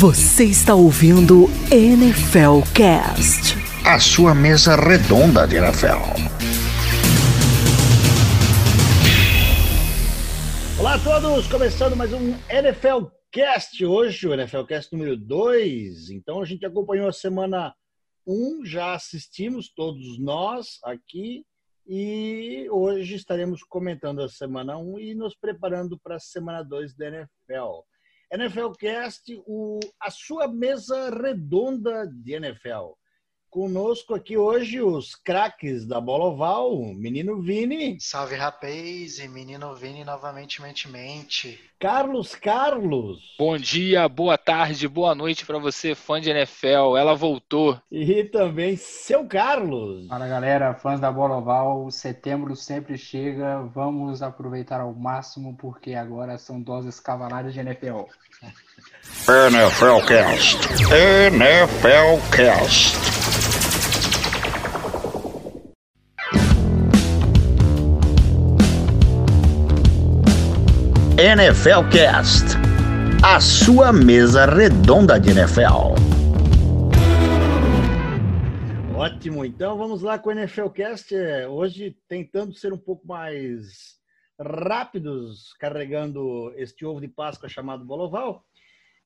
Você está ouvindo NFL Cast. A sua mesa redonda de NFL. Olá a todos, começando mais um NFL Cast. Hoje o NFL Cast número 2. Então a gente acompanhou a semana 1, um, já assistimos todos nós aqui e hoje estaremos comentando a semana 1 um e nos preparando para a semana 2 da NFL. NFL Cast, o, a sua mesa redonda de NFL. Conosco aqui hoje os craques da bola oval, menino Vini. Salve rapaz e menino Vini novamente mente mente. Carlos Carlos. Bom dia, boa tarde, boa noite para você, fã de NFL. Ela voltou. E também seu Carlos. Fala galera, fãs da bola oval, setembro sempre chega. Vamos aproveitar ao máximo porque agora são doses cavalares de NFL. NFL Cast. NFL Cast. NFL Cast, a sua mesa redonda de NFL. Ótimo, então vamos lá com o NFL Cast. É, hoje tentando ser um pouco mais rápidos, carregando este ovo de Páscoa chamado Boloval.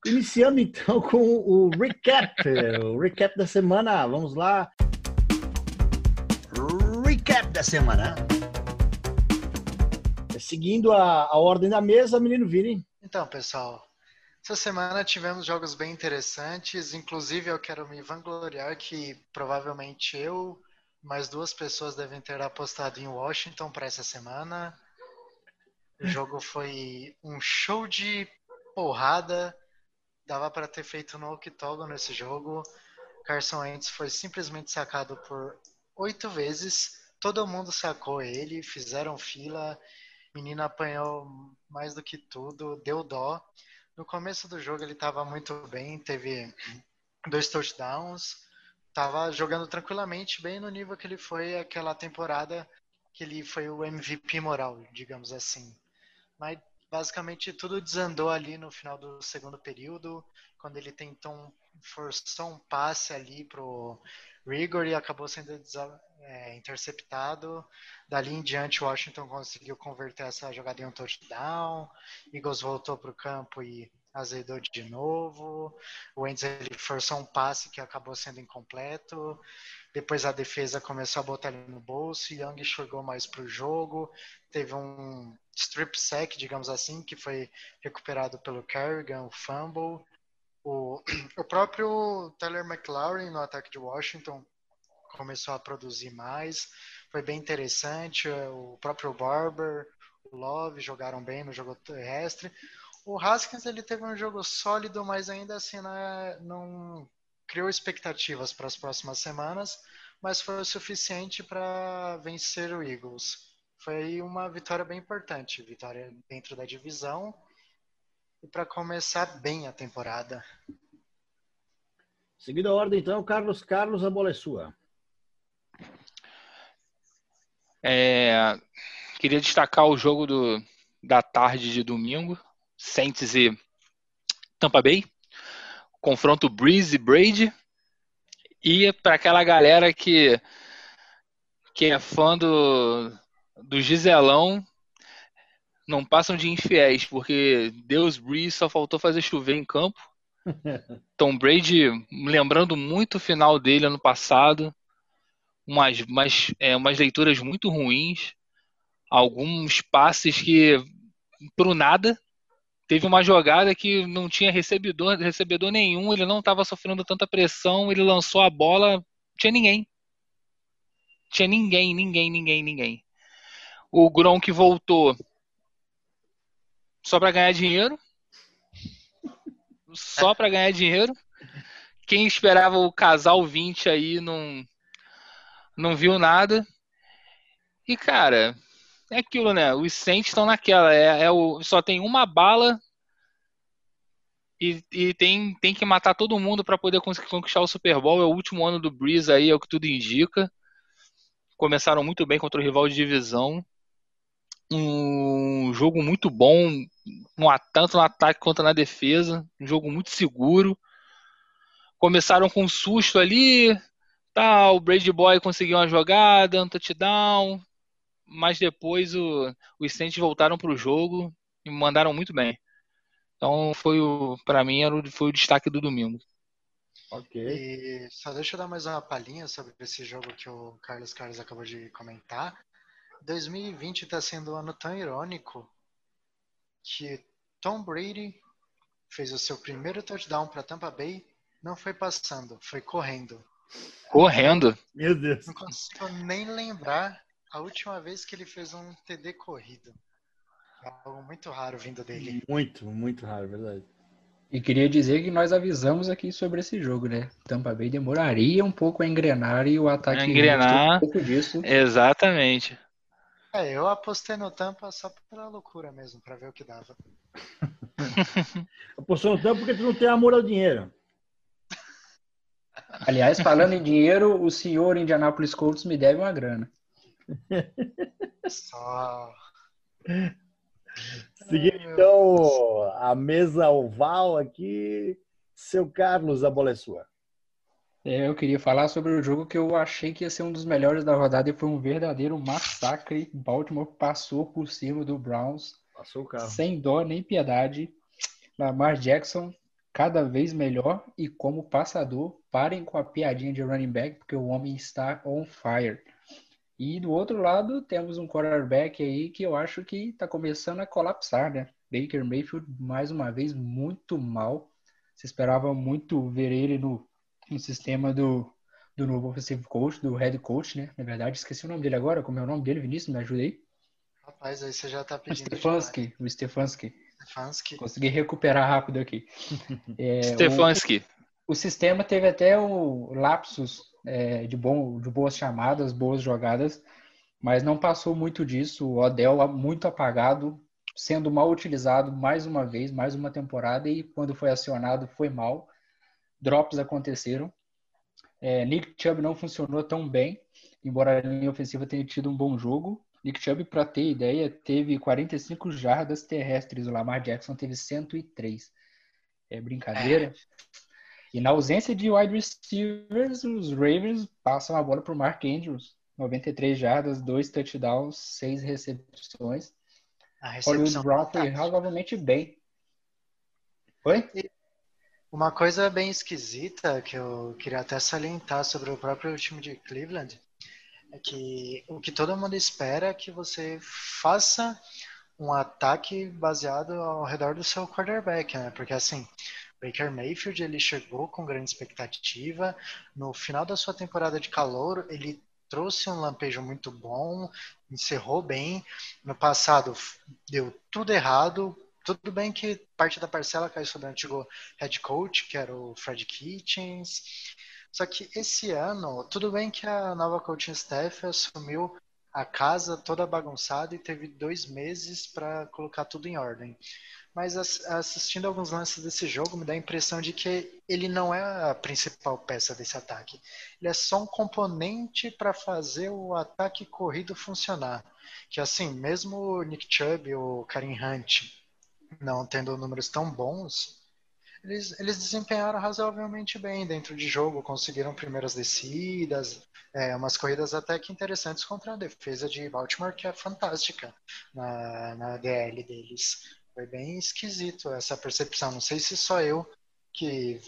Iniciando então com o recap, o recap da semana. Vamos lá. Recap da semana seguindo a, a ordem da mesa, menino Vini. Então, pessoal, essa semana tivemos jogos bem interessantes. Inclusive, eu quero me vangloriar que provavelmente eu mais duas pessoas devem ter apostado em Washington para essa semana. O jogo foi um show de porrada. Dava para ter feito no octógono nesse jogo. Carson Wentz foi simplesmente sacado por oito vezes. Todo mundo sacou ele, fizeram fila menino apanhou mais do que tudo, deu dó. No começo do jogo ele estava muito bem, teve dois touchdowns, estava jogando tranquilamente, bem no nível que ele foi aquela temporada que ele foi o MVP moral, digamos assim. Mas basicamente tudo desandou ali no final do segundo período, quando ele tentou forçar um passe ali pro Rigor e acabou sendo é, interceptado. Dali em diante, Washington conseguiu converter essa jogada em um touchdown. Eagles voltou para o campo e azedou de novo. O Wentz ele forçou um passe que acabou sendo incompleto. Depois a defesa começou a botar ele no bolso. Young chegou mais para o jogo. Teve um strip sack, digamos assim, que foi recuperado pelo Kerrigan, o fumble. O, o próprio Tyler McLaurin no ataque de Washington começou a produzir mais. Foi bem interessante. O próprio Barber, o Love jogaram bem no jogo terrestre. O Haskins ele teve um jogo sólido, mas ainda assim né, não criou expectativas para as próximas semanas, mas foi o suficiente para vencer o Eagles. Foi uma vitória bem importante, vitória dentro da divisão e para começar bem a temporada. Seguindo a ordem, então, Carlos Carlos, a bola é sua. É, queria destacar o jogo do, da tarde de domingo, Saints e Tampa Bay, confronto Breeze e Brady, e para aquela galera que, que é fã do, do Giselão, não passam de infiéis, porque Deus Breeze só faltou fazer chover em campo. Tom Brady, lembrando muito o final dele ano passado, umas, umas, é, umas leituras muito ruins, alguns passes que, pro nada, teve uma jogada que não tinha recebedor, recebedor nenhum, ele não estava sofrendo tanta pressão, ele lançou a bola, tinha ninguém. Tinha ninguém, ninguém, ninguém, ninguém. O Gronk voltou só para ganhar dinheiro. Só para ganhar dinheiro. Quem esperava o casal 20 aí não não viu nada. E, cara, é aquilo, né? Os Saints estão naquela. É, é, o, só tem uma bala e, e tem, tem que matar todo mundo para poder conquistar o Super Bowl. É o último ano do Breeze aí, é o que tudo indica. Começaram muito bem contra o rival de divisão. Um jogo muito bom, um, tanto no ataque quanto na defesa, um jogo muito seguro. Começaram com um susto ali, tá, o Brady Boy conseguiu uma jogada, um touchdown, mas depois o, os Saints voltaram para o jogo e mandaram muito bem. Então foi o, para mim era o, foi o destaque do domingo. Ok. E só deixa eu dar mais uma palhinha sobre esse jogo que o Carlos Carlos acabou de comentar. 2020 está sendo um ano tão irônico que Tom Brady fez o seu primeiro touchdown para Tampa Bay, não foi passando, foi correndo. Correndo? Meu Deus. Não consigo nem lembrar a última vez que ele fez um TD corrido. É algo muito raro vindo dele. Muito, muito raro, verdade. E queria dizer que nós avisamos aqui sobre esse jogo, né? Tampa Bay demoraria um pouco a engrenar e o ataque engrenar, um pouco disso. Exatamente. É, eu apostei no Tampa só pela loucura mesmo, para ver o que dava. Apostou no Tampa porque tu não tem amor ao dinheiro. Aliás, falando em dinheiro, o senhor Indianapolis Colts me deve uma grana. Só. Seguindo então a mesa oval aqui, seu Carlos, a bola é sua. É, eu queria falar sobre o jogo que eu achei que ia ser um dos melhores da rodada e foi um verdadeiro massacre. Baltimore passou por cima do Browns. Passou o carro. Sem dó nem piedade. Lamar Jackson cada vez melhor e como passador, parem com a piadinha de running back porque o homem está on fire. E do outro lado, temos um quarterback aí que eu acho que está começando a colapsar, né? Baker Mayfield, mais uma vez, muito mal. Se esperava muito ver ele no, no sistema do, do novo offensive coach, do head coach, né? Na verdade, esqueci o nome dele agora. Como é o nome dele, Vinícius? Me ajuda aí. Rapaz, aí você já tá pedindo. Stefanski, o Stefanski. Stefanski. Consegui recuperar rápido aqui. É, Stefanski. O, o sistema teve até o lapsus é, de, bom, de boas chamadas, boas jogadas, mas não passou muito disso. O Odell muito apagado, sendo mal utilizado mais uma vez, mais uma temporada, e quando foi acionado foi mal. Drops aconteceram. É, Nick Chubb não funcionou tão bem, embora a linha ofensiva tenha tido um bom jogo. Nick Chubb, para ter ideia, teve 45 jardas terrestres, o Lamar Jackson teve 103. É brincadeira. É. E na ausência de wide receivers, os Ravens passam a bola para o Mark Andrews. 93 jardas, 2 touchdowns, 6 recepções. A Hollywood Brown foi razoavelmente bem. Oi? Uma coisa bem esquisita que eu queria até salientar sobre o próprio time de Cleveland é que o que todo mundo espera é que você faça um ataque baseado ao redor do seu quarterback, né? Porque assim, Baker Mayfield ele chegou com grande expectativa. No final da sua temporada de calor, ele trouxe um lampejo muito bom, encerrou bem. No passado deu tudo errado. Tudo bem que parte da parcela caiu sobre o antigo head coach, que era o Fred Kitchens. Só que esse ano, tudo bem que a nova coaching staff assumiu a casa toda bagunçada e teve dois meses para colocar tudo em ordem mas assistindo alguns lances desse jogo me dá a impressão de que ele não é a principal peça desse ataque. Ele é só um componente para fazer o ataque corrido funcionar. Que assim, mesmo o Nick Chubb ou o Karim Hunt não tendo números tão bons, eles, eles desempenharam razoavelmente bem dentro de jogo, conseguiram primeiras descidas, é, umas corridas até que interessantes contra a defesa de Baltimore, que é fantástica na, na DL deles. Foi bem esquisito essa percepção. Não sei se só eu que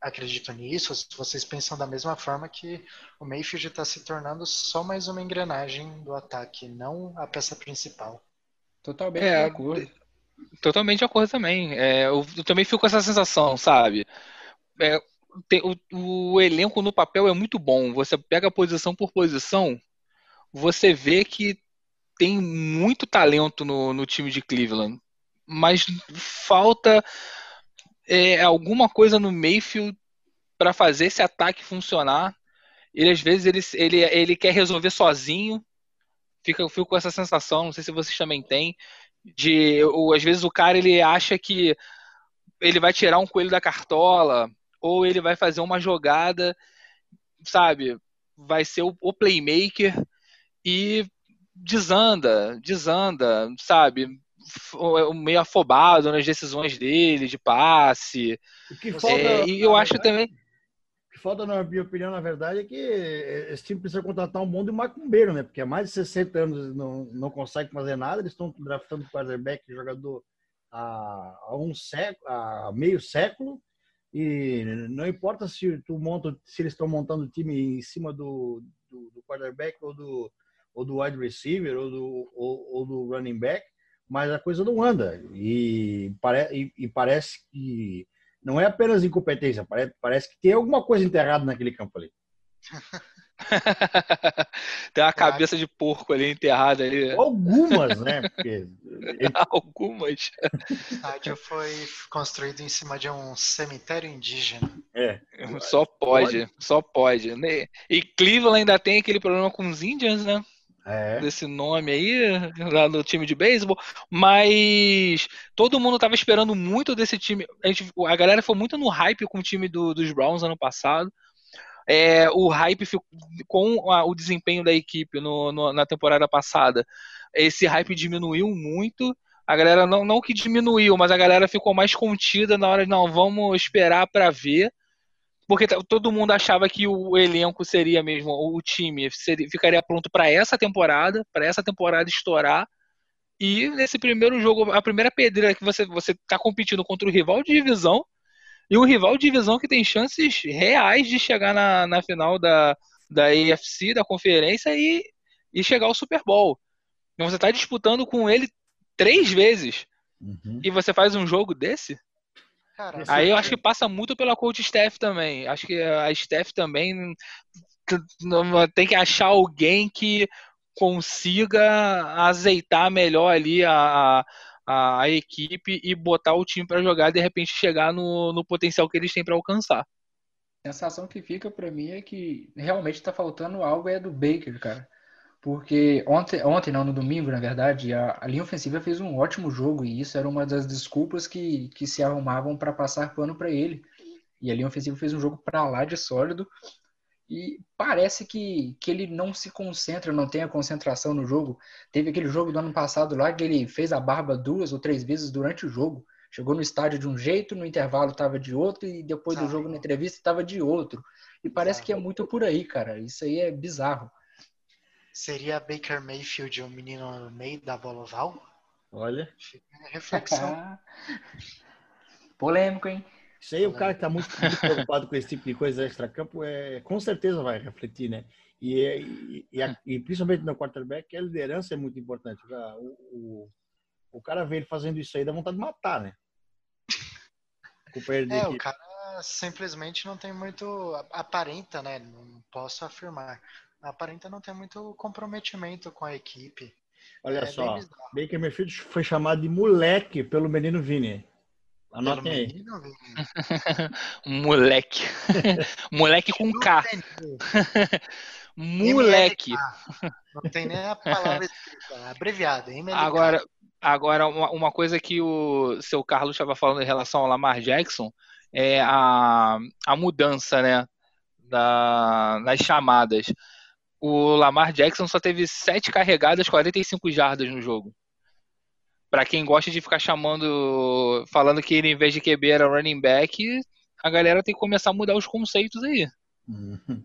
acredito nisso, se vocês pensam da mesma forma que o Mayfield está se tornando só mais uma engrenagem do ataque, não a peça principal. Totalmente é, de acordo. Totalmente de acordo também. É, eu, eu, também fico com essa sensação, sabe? É, tem, o, o, elenco no papel é muito bom. Você pega posição por posição, você vê que tem muito talento no, no time de Cleveland mas falta é, alguma coisa no Mayfield para fazer esse ataque funcionar. Ele às vezes ele, ele, ele quer resolver sozinho. Fica, eu fico com essa sensação, não sei se vocês também têm, de ou, às vezes o cara ele acha que ele vai tirar um coelho da cartola ou ele vai fazer uma jogada, sabe? Vai ser o, o playmaker e desanda, desanda, sabe? Meio afobado nas decisões dele, de passe. O que falta, É, e eu acho também. Que falta, na minha opinião, na verdade, é que esse time precisa contratar um bom de macumbeiro, né? Porque há mais de 60 anos não, não consegue fazer nada, eles estão draftando quarterback jogador há, há um século, há meio século, e não importa se tu monta, se eles estão montando o time em cima do, do, do quarterback ou do, ou do wide receiver ou do, ou, ou do running back, mas a coisa não anda. E, pare, e, e parece que não é apenas incompetência, parece, parece que tem alguma coisa enterrada naquele campo ali. Tem uma cabeça de porco ali enterrada ali. Algumas, né? Porque Algumas. O estádio foi construído em cima de um cemitério indígena. é, Só pode, só pode. E Cleveland ainda tem aquele problema com os Indians, né? É, Desse nome aí, lá no time de beisebol. Mas todo mundo tava esperando muito desse time. A, gente, a galera foi muito no hype com o time do- dos Browns ano passado. É, o hype ficou, com a- o desempenho da equipe no- no- na temporada passada. Esse hype diminuiu muito. A galera não, não que diminuiu, mas a galera ficou mais contida na hora de não, vamos esperar para ver. Porque todo mundo achava que o elenco seria mesmo, o time seria- ficaria pronto para essa temporada, para essa temporada estourar. E nesse primeiro jogo, a primeira pedreira que você você está competindo contra o rival de divisão e um rival de divisão que tem chances reais de chegar na, na final da, da AFC, da conferência e, e chegar ao Super Bowl. Então você está disputando com ele três vezes uhum. e você faz um jogo desse? Cara, Aí eu acho que passa muito pela coach staff também. Acho que a staff também tem que achar alguém que consiga azeitar melhor ali a, a, a equipe e botar o time para jogar de repente chegar no, no potencial que eles têm para alcançar. A sensação que fica pra mim é que realmente tá faltando algo é do Baker, cara. Porque ontem, ontem não, no domingo, na verdade, a, a linha ofensiva fez um ótimo jogo e isso era uma das desculpas que, que se arrumavam para passar pano para ele. E a linha ofensiva fez um jogo pra lá de sólido e parece que, que ele não se concentra, não tem a concentração no jogo. Teve aquele jogo do ano passado lá que ele fez a barba duas ou três vezes durante o jogo. Chegou no estádio de um jeito, no intervalo estava de outro, e depois do Bizarro. jogo na entrevista estava de outro. E parece Bizarro. que é muito por aí, cara. Isso aí é bizarro. Seria Baker Mayfield o menino no meio da bola oval? Olha, reflexão. Polêmico, hein? isso aí o cara que está muito, muito preocupado com esse tipo de coisa extra-campo, é, com certeza vai refletir, né? E, é- e, e, a- e principalmente no quarterback, a liderança é muito importante. O, o, o cara vê ele fazendo isso aí, dá vontade de matar, né? O É, aqui. o cara simplesmente não tem muito. Aparenta, né? Não posso afirmar. Aparenta não ter muito comprometimento com a equipe. Olha é bem só, bizarro. Baker Mayfield foi chamado de moleque pelo menino Vini. Anotem aí. menino, Vini. Moleque. Moleque com K. Moleque. Não tem nem a palavra escrita, é abreviada? Agora, agora uma, uma coisa que o seu Carlos estava falando em relação ao Lamar Jackson é a, a mudança, né, da, nas chamadas. O Lamar Jackson só teve sete carregadas, 45 jardas no jogo. Pra quem gosta de ficar chamando, falando que ele em vez de QB era running back, a galera tem que começar a mudar os conceitos aí. Uhum.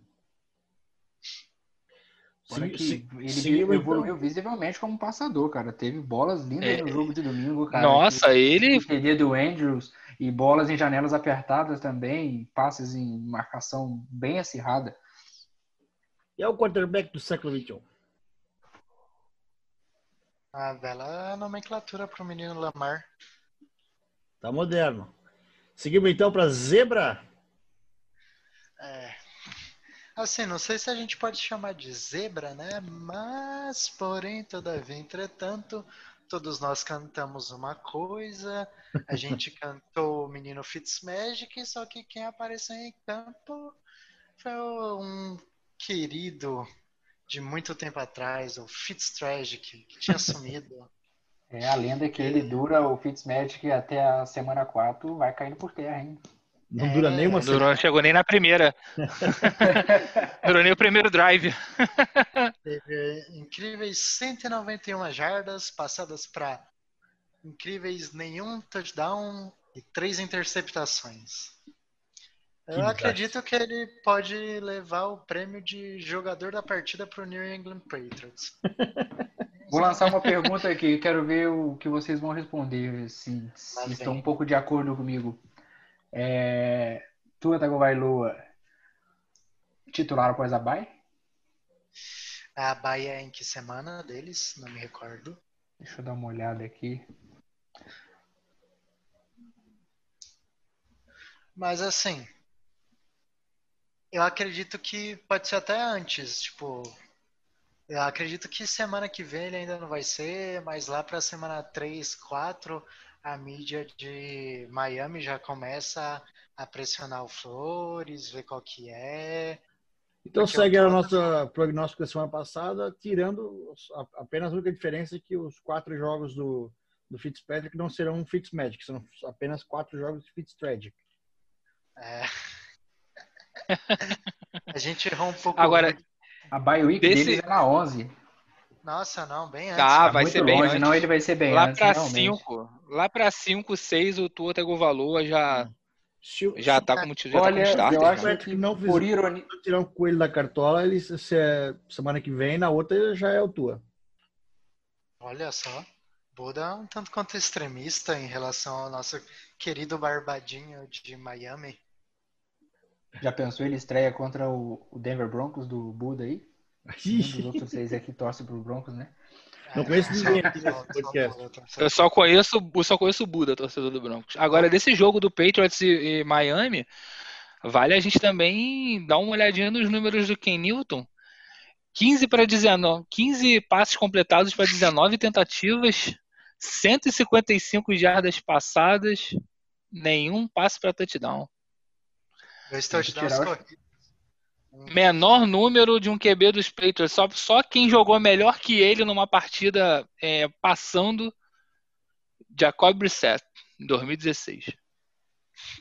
Que se- ele seguiu, evoluiu então. visivelmente como passador, cara. Teve bolas lindas É. no jogo de domingo, cara. Nossa, ele O TD do Andrews e bolas em janelas apertadas também, passes em marcação bem acirrada. E é o quarterback do século XXI. A bela nomenclatura pro menino Lamar. Tá moderno. Seguimos então para zebra. É. Assim, não sei se a gente pode chamar de zebra, né? Mas, porém, todavia, entretanto, todos nós cantamos uma coisa. A gente cantou o menino Fitzmagic, só que quem apareceu em campo foi um querido de muito tempo atrás, o Fitztragic, que tinha sumido. É, a lenda é que ele dura o Fitzmagic até a semana 4, vai caindo por terra, hein? Não dura nem uma Durou, semana. não chegou nem na primeira. Durou nem o primeiro drive. Teve incríveis 191 jardas passadas para incríveis nenhum touchdown e três interceptações. Eu acredito que ele pode levar o prêmio de jogador da partida para o New England Patriots. Vou lançar uma pergunta aqui, quero ver o que vocês vão responder, se, se estão um pouco de acordo comigo. É, Tua Tagovailoa, titular após a bye? A Bahia é em que semana deles? Não me recordo. Deixa eu dar uma olhada aqui. Mas assim, eu acredito que pode ser até antes, tipo, eu acredito que semana que vem ele ainda não vai ser, mas lá para semana 3, 4, a mídia de Miami já começa a pressionar o Flores, ver qual que é. Então segue tô- nossa prognóstico da semana passada, tirando apenas a única diferença é que os quatro jogos do, do Fitzpatrick não serão Fitzmagic, são apenas quatro jogos de Fitztragic. É. A gente errou um pouco. Agora, A bye week Desse- deles é na 11. Nossa, não, bem antes. Tá, Tá vai ser bem longe, antes. não ele vai ser bem lá antes, pra. 5, lá pra 5, 6, o Tua Tagovailoa já, Se, o- já se tá como, já tá Olha, starter. eu acho já. Fitzpatrick que não por ironia, tirar um coelho da cartola, ele se, se é semana que vem, na outra já é o tua. Olha só. Buda é um tanto quanto extremista em relação ao nosso querido Barbadinho de Miami. Já pensou ele estreia contra o Denver Broncos do Buda aí? Um dos outros seis aqui torce pro Broncos, né? Não conheço É, ninguém aqui nesse podcast. Eu só conheço, eu só conheço o Buda, torcedor do Broncos. Agora, desse jogo do Patriots e, e Miami, vale a gente também dar uma olhadinha nos números do Ken Newton. 15 para 19, 15 passes completados para 19 tentativas, 155 jardas passadas, nenhum passe para touchdown. Touchdowns o- corridos. Menor número de um QB dos Patriots, só, só quem jogou melhor que ele numa partida é, passando, Jacob Brissett, em 2016.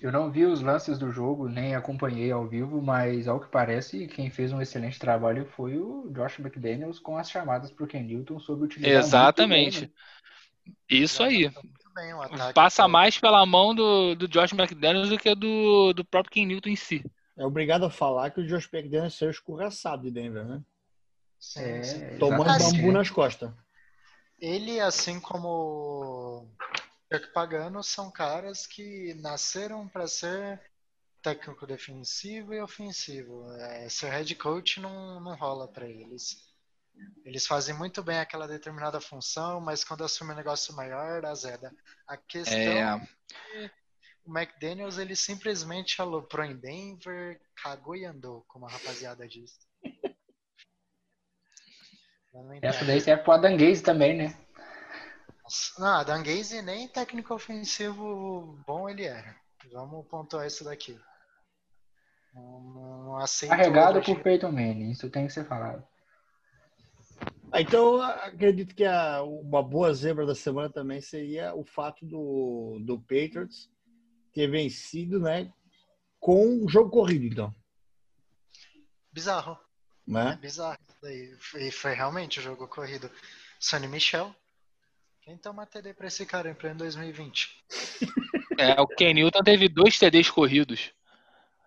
Eu não vi os lances do jogo, nem acompanhei ao vivo, mas ao que parece, quem fez um excelente trabalho foi o Josh McDaniels com as chamadas pro Ken Newton sobre utilizar muito Exatamente. né? Isso aí. Bem, um ataque. Passa mais pela mão do, do Josh McDaniels do que do, do próprio Ken Newton em si. É obrigado a falar que o Josh McDaniels saiu escorraçado de Denver, né? Sim, É, sim. Tomando Assim, bambu nas costas. Ele, assim como o Chuck Pagano, são caras que nasceram para ser técnico defensivo e ofensivo. É, ser head coach não, não rola para eles. Eles fazem muito bem aquela determinada função, mas quando assume um negócio maior, azeda. A questão É, o McDaniels ele simplesmente aloprou em Denver, cagou e andou, como a rapaziada diz. Essa daí serve pro Adanguese também, né? Não, a Danguese nem técnico ofensivo bom ele era. Vamos pontuar isso daqui. Não, não aceito. Carregado por Peyton Manning, isso tem que ser falado. Ah, Então, acredito que a, uma boa zebra da semana também seria o fato do, do Patriots ter vencido, né? Com o jogo corrido, então. Bizarro. É Né? bizarro isso daí. E foi realmente o jogo corrido. Sonny Michel. Quem toma TD pra esse cara em pleno 2020? é, o Ken Newton teve dois TDs corridos.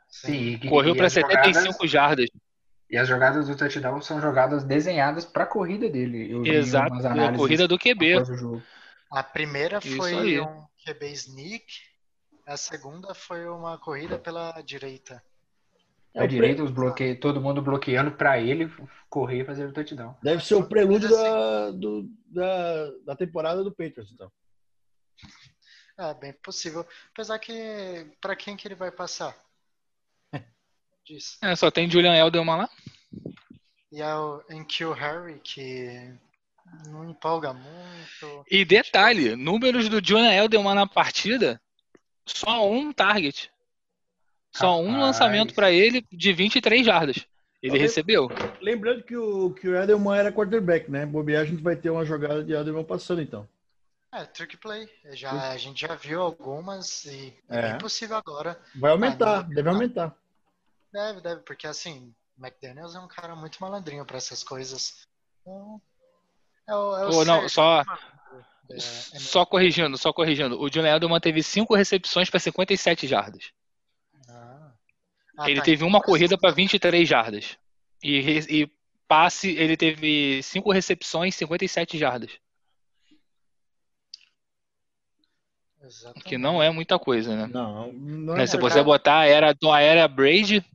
Sim, Correu para as jogadas- 75 jardas. E as jogadas do touchdown são jogadas desenhadas para a corrida dele. Eu vi Exato. umas A corrida do QB. após o jogo. A primeira Isso foi aí. um QB sneak. A segunda foi uma corrida pela direita. É o direita, os bloque... todo mundo bloqueando para ele correr e fazer o touchdown. Deve ser o prelúdio da, do- da, da temporada do Patriots, então. É, bem possível. Apesar que, pra quem que ele vai passar? Diz. É, só tem Julian Edelman lá. E é o Enkil Harry, que não empolga muito. E detalhe, números do Julian Edelman na partida, só um target. Só um lançamento para ele de 23 jardas. Ele recebeu. Lembrando que o, que o Edelman era quarterback, né? Bobear, a gente vai ter uma jogada de Edelman passando, então. É, trick play. Já, a gente já viu algumas e é, É. bem possível agora. Vai aumentar, deve aumentar. Deve, deve, porque assim, McDaniels é um cara muito malandrinho pra essas coisas. Então, é o, é o Ou não, só- do. É, é Só corrigindo, só corrigindo. O Julian Edelman teve 5 recepções para 57 jardas. Ah. Ah, ele tá, teve então uma corrida para 23 jardas. E, e passe, ele teve 5 recepções, 57 jardas. Exatamente. Que não é muita coisa, né? Não, não Né, é Se verdade. você botar a era, a era Brady,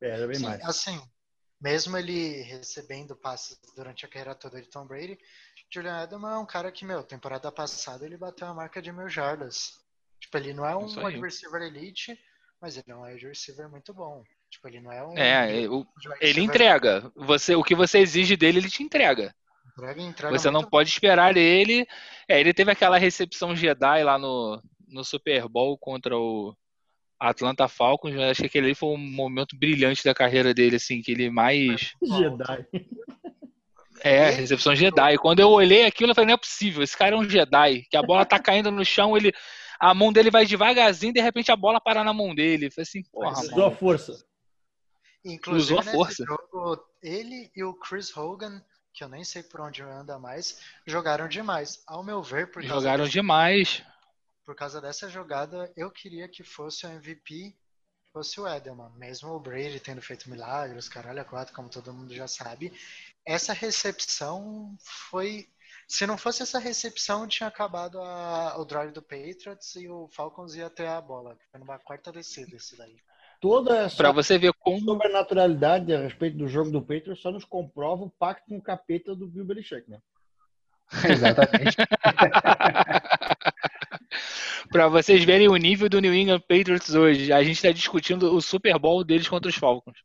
Era bem Sim, mais. assim, mesmo ele recebendo passes durante a carreira toda de Tom Brady, Julian Edelman é um cara que, meu, temporada passada ele bateu a marca de mil jardas. Tipo, ele não é um wide receiver elite, mas ele é um wide receiver muito bom. Tipo, ele não é um. é, o- wide ele entrega. Você, o que você exige dele, ele te entrega. Entrega, entrega Você não muito pode esperar ele. É, ele teve aquela recepção Jedi lá no, no Super Bowl contra o Atlanta Falcons. Eu acho que aquele ali foi um momento brilhante da carreira dele, assim, que ele mais. Jedi. É, recepção Jedi. Quando eu olhei aquilo, eu falei, não é possível, esse cara é um Jedi. Que a bola tá caindo no chão, ele. A mão dele vai devagarzinho, de repente a bola para na mão dele. Eu falei assim, porra, Mas Usou a força. Inclusive, Usou a força. jogo, ele e o Chris Hogan, que eu nem sei por onde anda mais, jogaram demais. Ao meu ver, por Jogaram demais. Por causa dessa jogada, eu queria que fosse o MVP, fosse o Edelman. Mesmo o Brady tendo feito milagres, caralho, a quatro, como todo mundo já sabe. Essa recepção foi. Se não fosse essa recepção, tinha acabado a- o drive do Patriots e o Falcons ia ter a bola. Foi numa quarta descida esse daí. Toda essa Pra você ver como. sobrenaturalidade a respeito do jogo do Patriots só nos comprova o pacto com o capeta do Bill Belichick, né? Exatamente. Pra vocês verem o nível do New England Patriots hoje. A gente tá discutindo o Super Bowl deles contra os Falcons.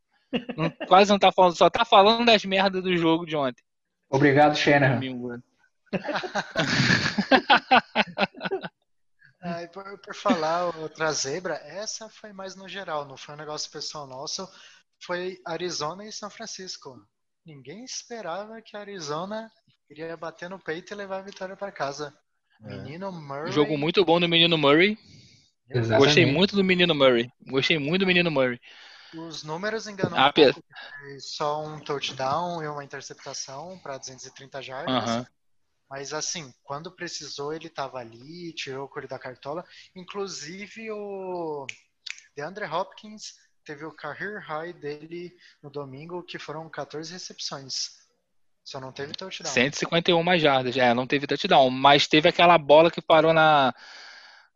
Não- quase não tá falando, só tá falando das merdas do jogo de ontem. Obrigado, Shanahan. Domingo. né? Ah, por, por falar outra zebra, essa foi mais no geral, não foi um negócio pessoal nosso. Foi Arizona e São Francisco. Ninguém esperava que a Arizona iria bater no peito e levar a vitória para casa. É. Menino Murray. Jogo muito bom do menino Murray. Exatamente. Gostei muito do menino Murray. Gostei muito do menino Murray. Os números enganam Ah, um pouco. Foi só um touchdown e uma interceptação para 230 jardas. Aham. Mas assim, quando precisou, ele tava ali, tirou o coelho da cartola. Inclusive o DeAndre Hopkins teve o career high dele no domingo, que foram 14 recepções. Só não teve touchdown. 151 jardas. É, não teve touchdown, mas teve aquela bola que parou na,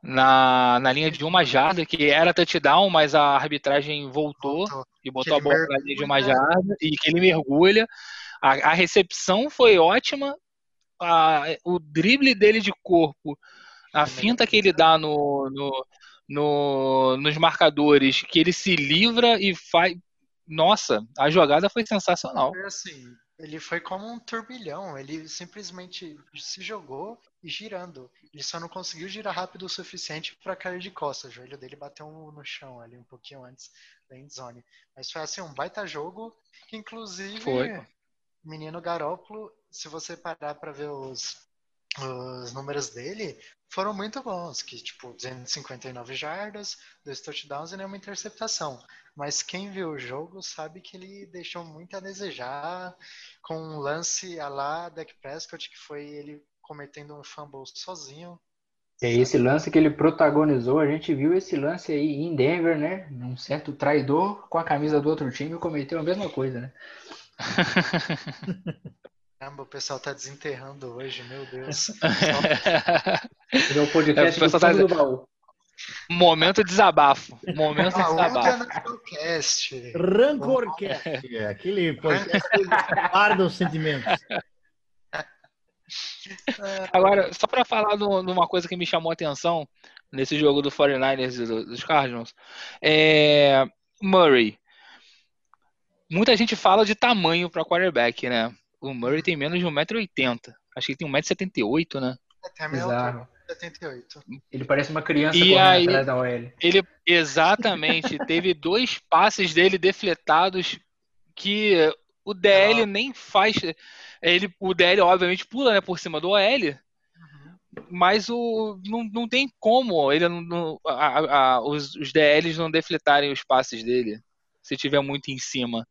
na, na linha de uma jarda, que era touchdown, mas a arbitragem voltou Voltou. e botou a ele bola na linha de uma mergulha. jarda e que ele mergulha. A, a recepção foi ótima, a- o drible dele de corpo, a finta que ele dá no, no, no- nos marcadores, que ele se livra e faz. Nossa, a jogada foi sensacional. Foi assim, ele foi como um turbilhão. Ele simplesmente se jogou e girando. Ele só não conseguiu girar rápido o suficiente para cair de costas. O joelho dele bateu no chão ali um pouquinho antes da endzone. Mas foi assim um baita jogo que inclusive Foi. o menino Garópolo, se você parar para ver os, os números dele, foram muito bons, que tipo 259 jardas, dois touchdowns e nenhuma interceptação. Mas quem viu o jogo sabe que ele deixou muito a desejar com um lance a lá Dak Prescott, que foi ele cometendo um fumble sozinho. É esse lance que ele protagonizou, a gente viu esse lance aí em Denver, né? Um certo traidor com a camisa do outro time cometeu a mesma coisa, né? Caramba, o pessoal tá desenterrando hoje, meu Deus. É o É, podcast o pessoal do fundo tá- do baú. Momento desabafo. Momento é desabafo. no podcast. Rancorcast. É, aquele podcast que guarda os sentimentos. Agora, só para falar de uma coisa que me chamou a atenção nesse jogo do 49ers e do- dos Cardinals, é Murray. Muita gente fala de tamanho para quarterback, né? O Murray tem menos de 1,80m. Acho que ele tem 1,78m, né? Até a minha Bizarro. altura, 78. Ele parece uma criança E correndo aí- atrás da OL. Ele exatamente teve dois passes dele defletados que o DL nem faz. Ele, o DL obviamente pula né, por cima do OL. mas o, não, não tem como ele não, a, a, os, os DLs não defletarem os passes dele se tiver muito em cima.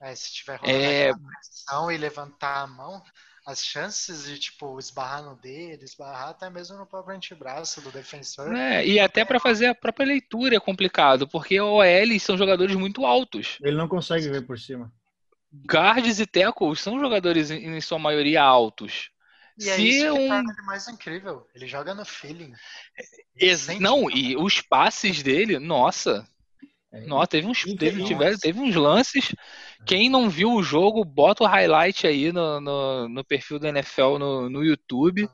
É, se tiver rolando é... pressão e levantar a mão, as chances de tipo esbarrar no dedo, esbarrar até mesmo no próprio antebraço do defensor. É, e até para fazer a própria leitura é complicado, porque OL são jogadores muito altos. Ele não consegue ver por cima. Guards e tackles são jogadores em sua maioria altos. E é isso que um... torna ele mais incrível. Ele joga no feeling. Ex não, e os passes dele, nossa. É, nossa, teve uns, teve, tiver, teve uns lances. Quem não viu o jogo, bota o highlight aí no, no, no perfil da NFL no, no YouTube.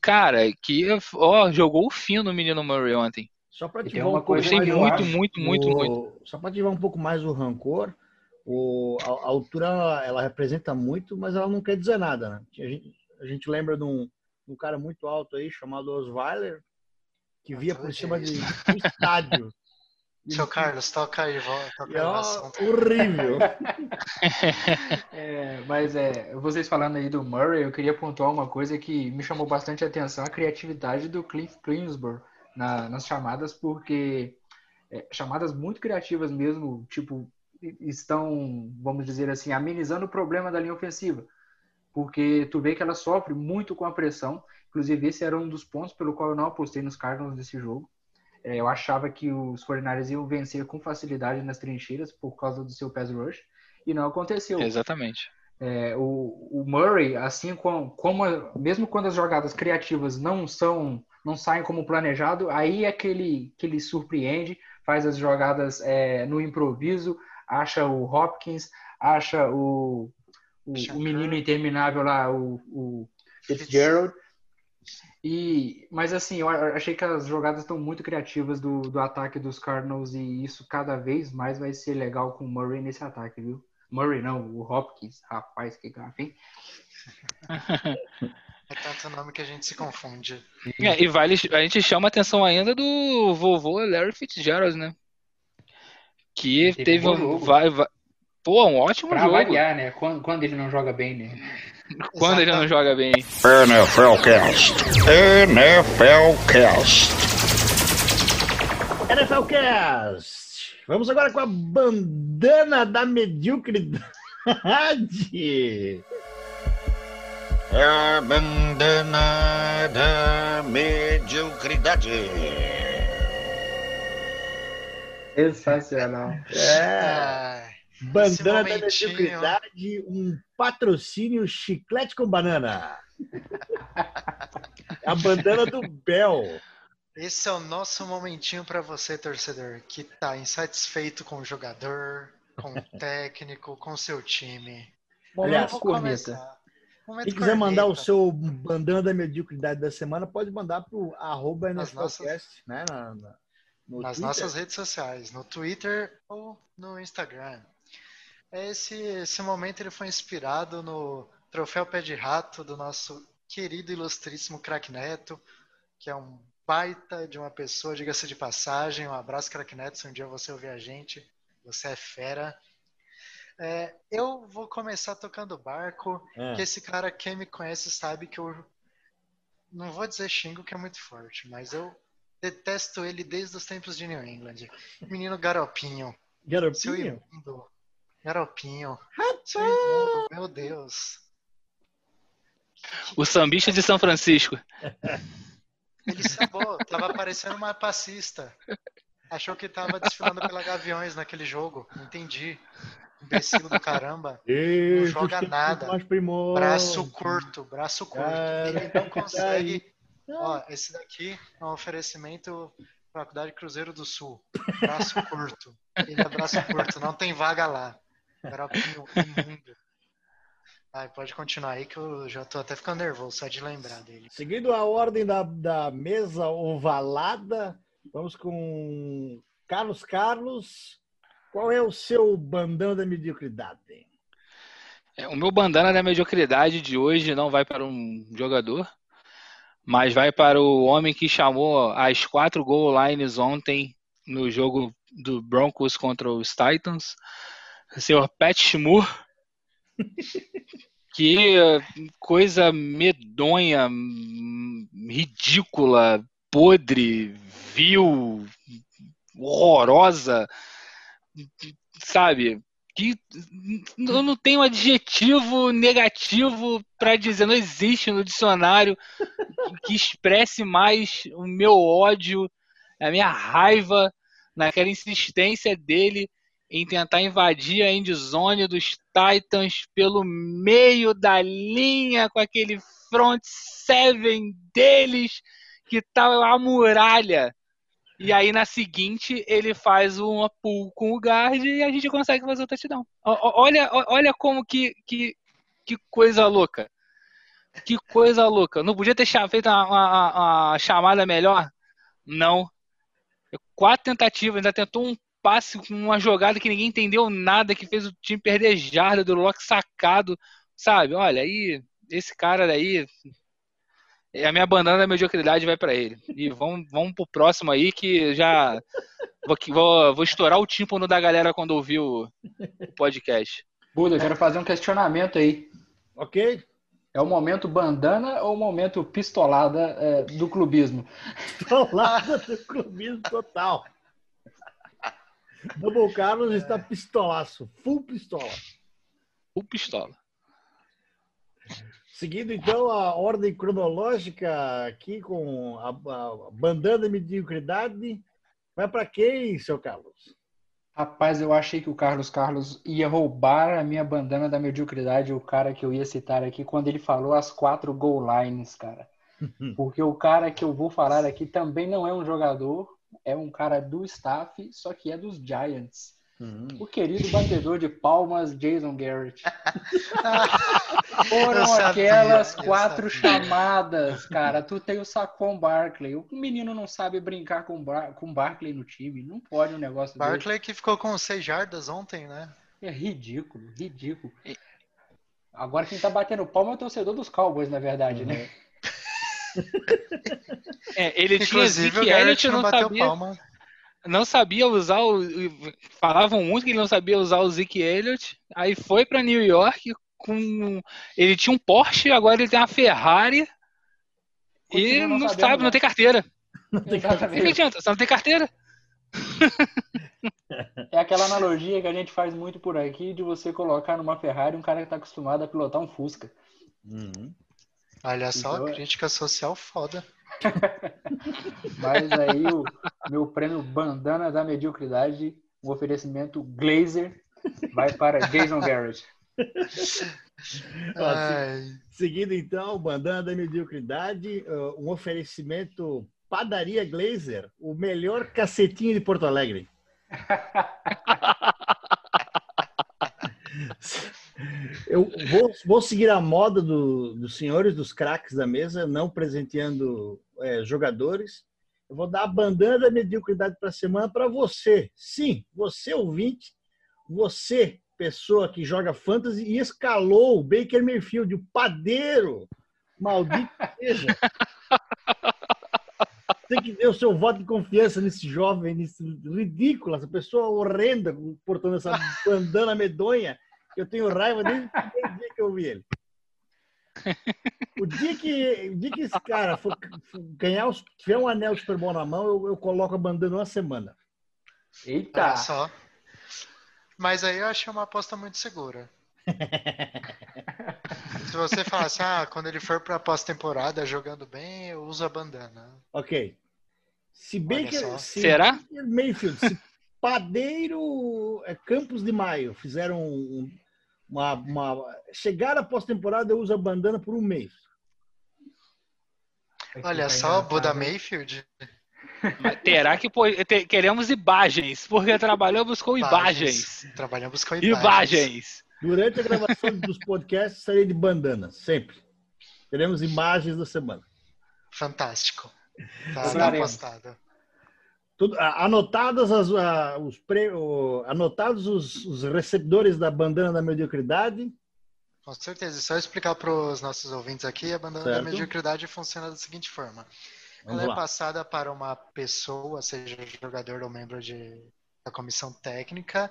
Cara, que ó, jogou o fino o menino Murray ontem. Só para ativar um pouco mais muito, muito, muito, muito, muito. Só para ativar um pouco mais o rancor, o, a, a, altura ela representa muito, mas ela não quer dizer nada, né? A gente, a gente lembra de um, um cara muito alto aí chamado Osweiler, que via por cima de um estádio. Seu Carlos, toca aí, toca aí Horrível. é, mas é, vocês falando aí do Murray, eu queria pontuar uma coisa que me chamou bastante atenção, a criatividade do Cliff Clinsburg na, nas chamadas, porque é, chamadas muito criativas mesmo, tipo, estão, vamos dizer assim, amenizando o problema da linha ofensiva. Porque tu vê que ela sofre muito com a pressão. Inclusive, esse era um dos pontos pelo qual eu não apostei nos Cardinals nesse jogo. É, eu achava que os 49 iam vencer com facilidade nas trincheiras por causa do seu pass rush. E não aconteceu. Exatamente. É, o, o, Murray, assim como, como, mesmo quando as jogadas criativas não são, não saem como planejado, aí é que ele, que ele surpreende, faz as jogadas é, no improviso, acha o Hopkins, acha o, o, o menino interminável lá, o, o Fitzgerald. E, mas assim, eu achei que as jogadas estão muito criativas do, do ataque dos Cardinals e isso cada vez mais vai ser legal com o Murray nesse ataque, viu? Murray não, o Hopkins, rapaz, que gafe, hein? É tanto nome que a gente se confunde. É, e vale, a gente chama a atenção ainda do vovô Larry Fitzgerald, né? Que teve, teve um. Vai, vai, pô, um ótimo pra jogo. variar, né? Quando, quando ele não joga bem, né? quando ele não joga bem. NFL Cast. NFL Cast. NFL Cast. Vamos agora com a bandana da mediocridade. A bandana da mediocridade. Sensacional. É. Bandana da mediocridade, um patrocínio chiclete com banana. a bandana do Bel. Esse é o nosso momentinho para você, torcedor, que tá insatisfeito com o jogador, com o técnico, com o seu time. Aliás, corneta. Quem quiser mandar o seu bandana da mediocridade da semana, pode mandar pro arroba nossas... né? Na, na nas Twitter? nossas redes sociais, no Twitter ou no Instagram. Esse, esse momento ele foi inspirado no troféu pé de rato do nosso querido ilustríssimo Crack Neto, que é um baita de uma pessoa, diga-se de passagem. Um abraço, Crack Neto, se um dia você ouvir a gente, você é fera. É, eu vou começar tocando barco, é. que esse cara, quem me conhece, sabe que eu não vou dizer xingo, que é muito forte, mas eu Detesto ele desde os tempos de New England. Menino garopinho. Garopinho? Garopinho. Meu Deus. O sambista de São Francisco. Ele sambou, tava parecendo uma passista. Achou que tava desfilando pela Gaviões naquele jogo. Entendi. Imbecil do caramba. não joga nada. Braço curto, braço curto. Ele não consegue Ó, esse daqui é um oferecimento Faculdade Cruzeiro do Sul. Braço curto. Ele é braço curto, não tem vaga lá. Garopinho imundo. Ai, pode continuar aí que eu já tô até ficando nervoso só de lembrar dele. Seguindo a ordem da, da mesa ovalada, vamos com Carlos Carlos. Qual é o seu bandana da mediocridade? É, o meu bandana da mediocridade de hoje não vai para um jogador, mas vai para o homem que chamou as quatro goal lines ontem no jogo do Broncos contra os Titans, o senhor Pat Shmur, Que coisa medonha, ridícula, podre, vil, horrorosa, sabe? Que eu não tenho adjetivo negativo para dizer, não existe no dicionário que expresse mais o meu ódio, a minha raiva naquela insistência dele em tentar invadir a endzone dos Titans pelo meio da linha com aquele front seven deles que tá a muralha. E aí na seguinte ele faz uma pull com o guard e a gente consegue fazer o touchdown. Olha, olha como que, que, que coisa louca. Que coisa louca. Não podia ter feito uma, uma, uma chamada melhor? Não. Quatro tentativas, ainda tentou um passe, uma jogada que ninguém entendeu nada, que fez o time perder jarda do Locke sacado, sabe? Olha, aí esse cara daí a minha bandana da mediocridade vai para ele. E vamos, vamos pro próximo aí que já vou, vou, vou estourar o tímpano da galera quando ouvir o, o podcast. Buda, eu quero fazer um questionamento aí. Ok. É o momento bandana ou o momento pistolada é, do clubismo? Pistolada do clubismo total. Double Carlos está pistolaço, full pistola. Full pistola. Seguindo então a ordem cronológica aqui com a, a bandana mediocridade, vai para quem, seu Carlos? Rapaz, eu achei que o Carlos Carlos ia roubar a minha bandana da mediocridade, o cara que eu ia citar aqui, quando ele falou as quatro goal lines, cara. Porque o cara que eu vou falar aqui também não é um jogador, é um cara do staff, só que é dos Giants. Uhum. O querido batedor de palmas, Jason Garrett. Foram sabia, aquelas quatro chamadas, cara. Tu tem o Saquon Barkley. O menino não sabe brincar com, Bar com Barkley no time. Não pode um negócio Barkley desse. que ficou com seis jardas ontem, né? É ridículo, ridículo. Agora quem tá batendo palma é o torcedor dos Cowboys, na verdade, né? uhum. né? É, ele Inclusive, tinha Zeke Elliott, não, não sabia. palma não sabia usar o. Falavam muito que ele não sabia usar o Zeke Elliott. Aí foi para New York com. Ele tinha um Porsche, agora ele tem uma Ferrari. Continua e não, não sabe, não tem carteira. Não tem carteira. O que adianta? Você não tem carteira? É aquela analogia que a gente faz muito por aqui de você colocar numa Ferrari um cara que está acostumado a pilotar um Fusca. Uhum. Olha só, então, é crítica social foda. Mas aí o meu prêmio Bandana da Mediocridade, um oferecimento Glazer, vai para Jason Garrett. seguindo então, Bandana da Mediocridade, uh, um oferecimento Padaria Glazer, o melhor cacetinho de Porto Alegre. Eu vou, vou seguir a moda do, dos senhores dos craques da mesa, não presenteando é, jogadores. Eu vou dar a bandana da mediocridade para a semana para você. Sim, você ouvinte, você, pessoa que joga fantasy e escalou o Baker Mayfield, o padeiro, maldito seja. Tem que ter o seu voto de confiança nesse jovem, nesse ridículo, essa pessoa horrenda, portando essa bandana medonha. Eu tenho raiva desde o dia que eu vi ele. O dia que, o dia que esse cara for, for ganhar, os, tiver um anel Super Bowl na mão, eu, eu coloco a bandana uma semana. Eita! Olha só. Mas aí eu achei uma aposta muito segura. Se você falasse, ah, quando ele for para pós-temporada jogando bem, eu uso a bandana. Ok. Se bem que. Se Será? Mayfield, se Padeiro é, Campos de Maio fizeram um, uma, uma... Chegar a pós-temporada, eu uso a bandana por um mês. Olha só, Buda Mayfield. terá que pô, queremos imagens, porque trabalhamos com imagens. imagens. Trabalhamos com imagens. imagens. Durante a gravação dos podcasts, sairei de bandana, sempre. Teremos imagens da semana. Fantástico. Tá apostado. Tudo, anotadas as, os pre, anotados os, os, recebedores da bandana da mediocridade. Com certeza. Só explicar para os nossos ouvintes aqui, a bandana certo. da mediocridade funciona da seguinte forma. Vamos Ela é lá. é passada para uma pessoa, seja jogador ou membro de, da comissão técnica,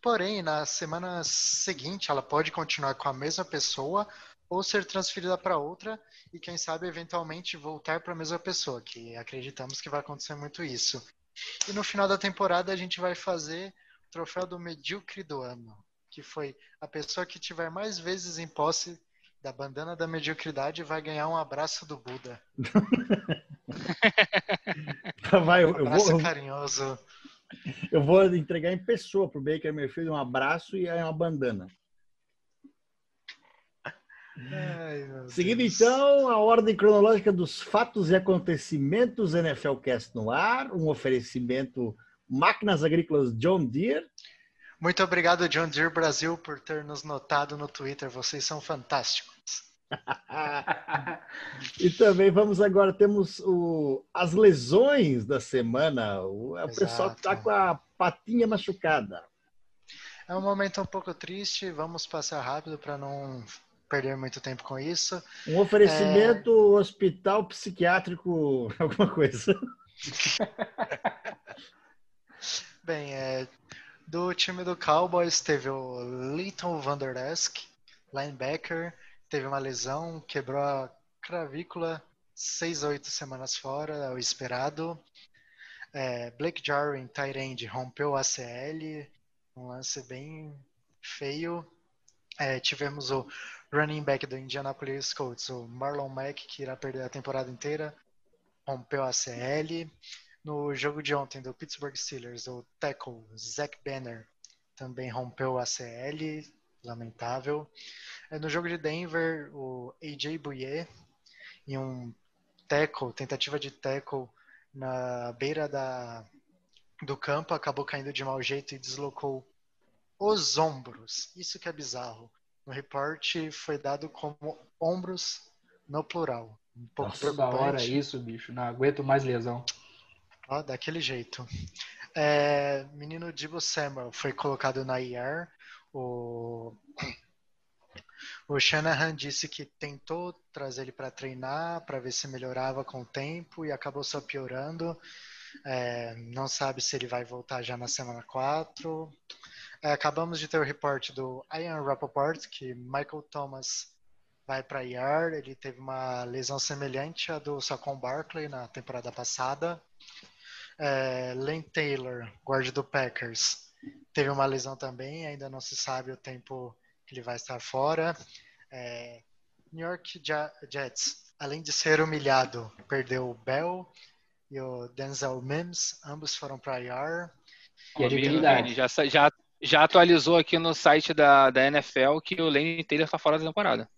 Porém, na semana seguinte, ela pode continuar com a mesma pessoa ou ser transferida para outra e, quem sabe, eventualmente voltar para a mesma pessoa, que acreditamos que vai acontecer muito isso. E no final da temporada, a gente vai fazer o troféu do medíocre do ano, que foi a pessoa que tiver mais vezes em posse da bandana da mediocridade vai ganhar um abraço do Buda. Vai, eu, Um eu abraço vou, eu, carinhoso. eu vou entregar em pessoa pro Baker Mayfield um abraço e uma bandana. Ai, Seguindo Deus. então a ordem cronológica dos fatos e acontecimentos NFL Cast no ar, um oferecimento Máquinas Agrícolas John Deere. Muito obrigado, John Deere Brasil, por ter nos notado no Twitter. Vocês são fantásticos. E também vamos agora, temos o, as lesões da semana. O, o pessoal que está com a patinha machucada. É um momento um pouco triste. Vamos passar rápido para não perder muito tempo com isso. Um oferecimento hospital psiquiátrico, alguma coisa. Bem, é, do time do Cowboys teve o Leighton Van Der Esk, linebacker, teve uma lesão, quebrou a clavícula, seis a oito semanas fora, é o esperado. É, Blake Jarwin, tight end, rompeu o ACL, um lance bem feio. É, tivemos o running back do Indianapolis Colts, o Marlon Mack, que irá perder a temporada inteira, rompeu a ACL. No jogo de ontem do Pittsburgh Steelers, o tackle Zach Banner também rompeu o ACL, lamentável. É, No jogo de Denver, o AJ Bouye, em um tackle, tentativa de tackle na beira da, do campo, acabou caindo de mau jeito e deslocou os ombros. Isso que é bizarro. No reporte foi dado como ombros no plural. Um pouco Nossa, da hora isso, bicho. Não aguento mais lesão. Ó, daquele jeito. É, menino Dibo Samuel foi colocado na IR. O, o Shanahan disse que tentou trazer ele para treinar, para ver se melhorava com o tempo e acabou só piorando. É, não sabe se ele vai voltar já na semana 4. É, acabamos de ter o reporte do Ian Rappaport que Michael Thomas vai para IR. Ele teve uma lesão semelhante à do Saquon Barkley na temporada passada. É, Lane Taylor, guarda do Packers, teve uma lesão também, ainda não se sabe o tempo que ele vai estar fora. É, New York Jets, além de ser humilhado, perdeu o Bell e o Denzel Mims, ambos foram para IR. E a dignidade. Vini, Já, já, já atualizou aqui no site da, da NFL que o Lane Taylor está fora da temporada.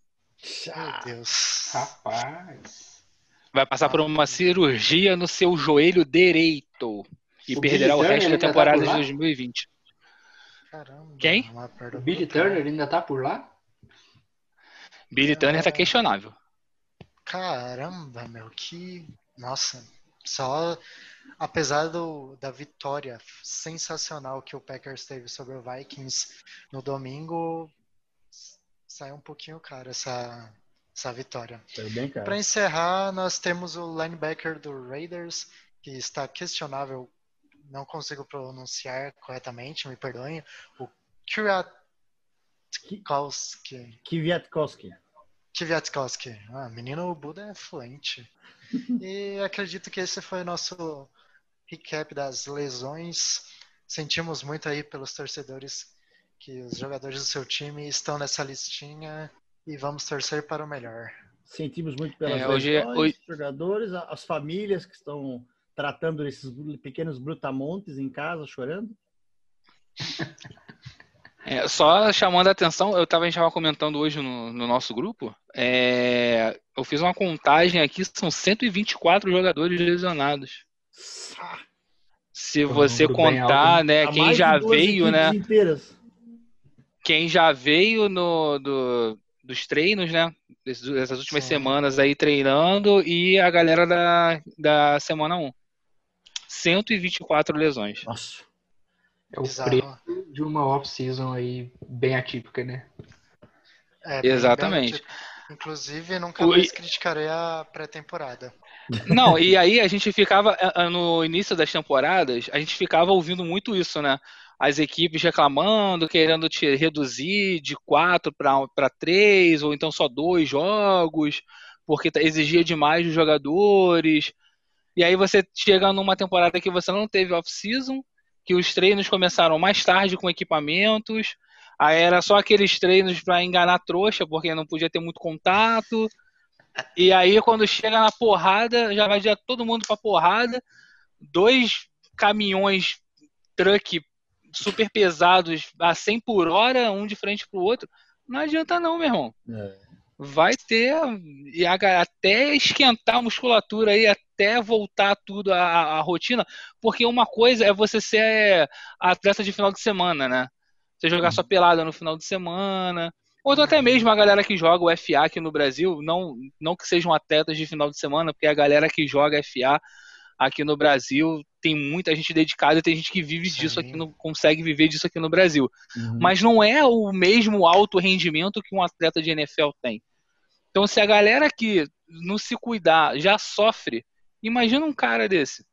Meu Deus. Rapaz. Vai passar por uma cirurgia no seu joelho direito e O perderá o Billy resto Turner da tá temporada por de lá? 2020. Caramba. Quem? O Billy. Turner ainda tá por lá? Billy Turner tá questionável. Caramba, meu, que. Nossa, só. Apesar do, da vitória sensacional que o Packers teve sobre o Vikings no domingo, saiu um pouquinho caro essa, essa vitória. Para encerrar, nós temos o linebacker do Raiders, que está questionável, não consigo pronunciar corretamente, me perdoem, o Kwiatkowski. Kwiatkowski. Kwiatkowski. Ah, menino Buda é fluente. E acredito que esse foi o nosso recap das lesões. Sentimos muito aí pelos torcedores que os jogadores do seu time estão nessa listinha e vamos torcer para o melhor. Sentimos muito pelas É, hoje é- lesões, hoje- jogadores, as famílias que estão tratando esses pequenos brutamontes em casa, chorando. É, só chamando a atenção, eu tava, a gente estava comentando hoje no, no nosso grupo. é, eu fiz uma contagem aqui, são 124 jogadores lesionados. Se você contar, né, Há quem já veio, né? Inteiras. Quem já veio no, do- dos treinos, né? Dessas últimas Sim. semanas aí treinando e a galera da, da semana 1. 124 lesões. Nossa. É o preço de uma off-season aí bem atípica, né? É, bem Exatamente. bem, Inclusive, nunca O- mais criticarei a pré-temporada. Não, e aí a gente ficava, no início das temporadas, a gente ficava ouvindo muito isso, né? as equipes reclamando, querendo te reduzir de quatro para três, ou então só dois jogos, porque tá, exigia demais dos jogadores. E aí você chega numa temporada que você não teve off-season, que os treinos começaram mais tarde com equipamentos, aí era só aqueles treinos para enganar trouxa, porque não podia ter muito contato. E aí quando chega na porrada, já vai já todo mundo pra porrada, dois caminhões truck super pesados a 100 por hora, um de frente pro outro, não adianta não, meu irmão. É. Vai ter e até esquentar a musculatura aí, até voltar tudo à, à rotina, porque uma coisa é você ser atleta de final de semana, né? Você jogar uhum. sua pelada no final de semana, ou então até mesmo a galera que joga o FA aqui no Brasil, não, não que sejam atletas de final de semana, porque a galera que joga FA aqui no Brasil tem muita gente dedicada e tem gente que vive Sim. disso aqui, no, consegue viver disso aqui no Brasil. Uhum. Mas não é o mesmo alto rendimento que um atleta de NFL tem. Então, se a galera que não se cuidar já sofre, imagina um cara desse.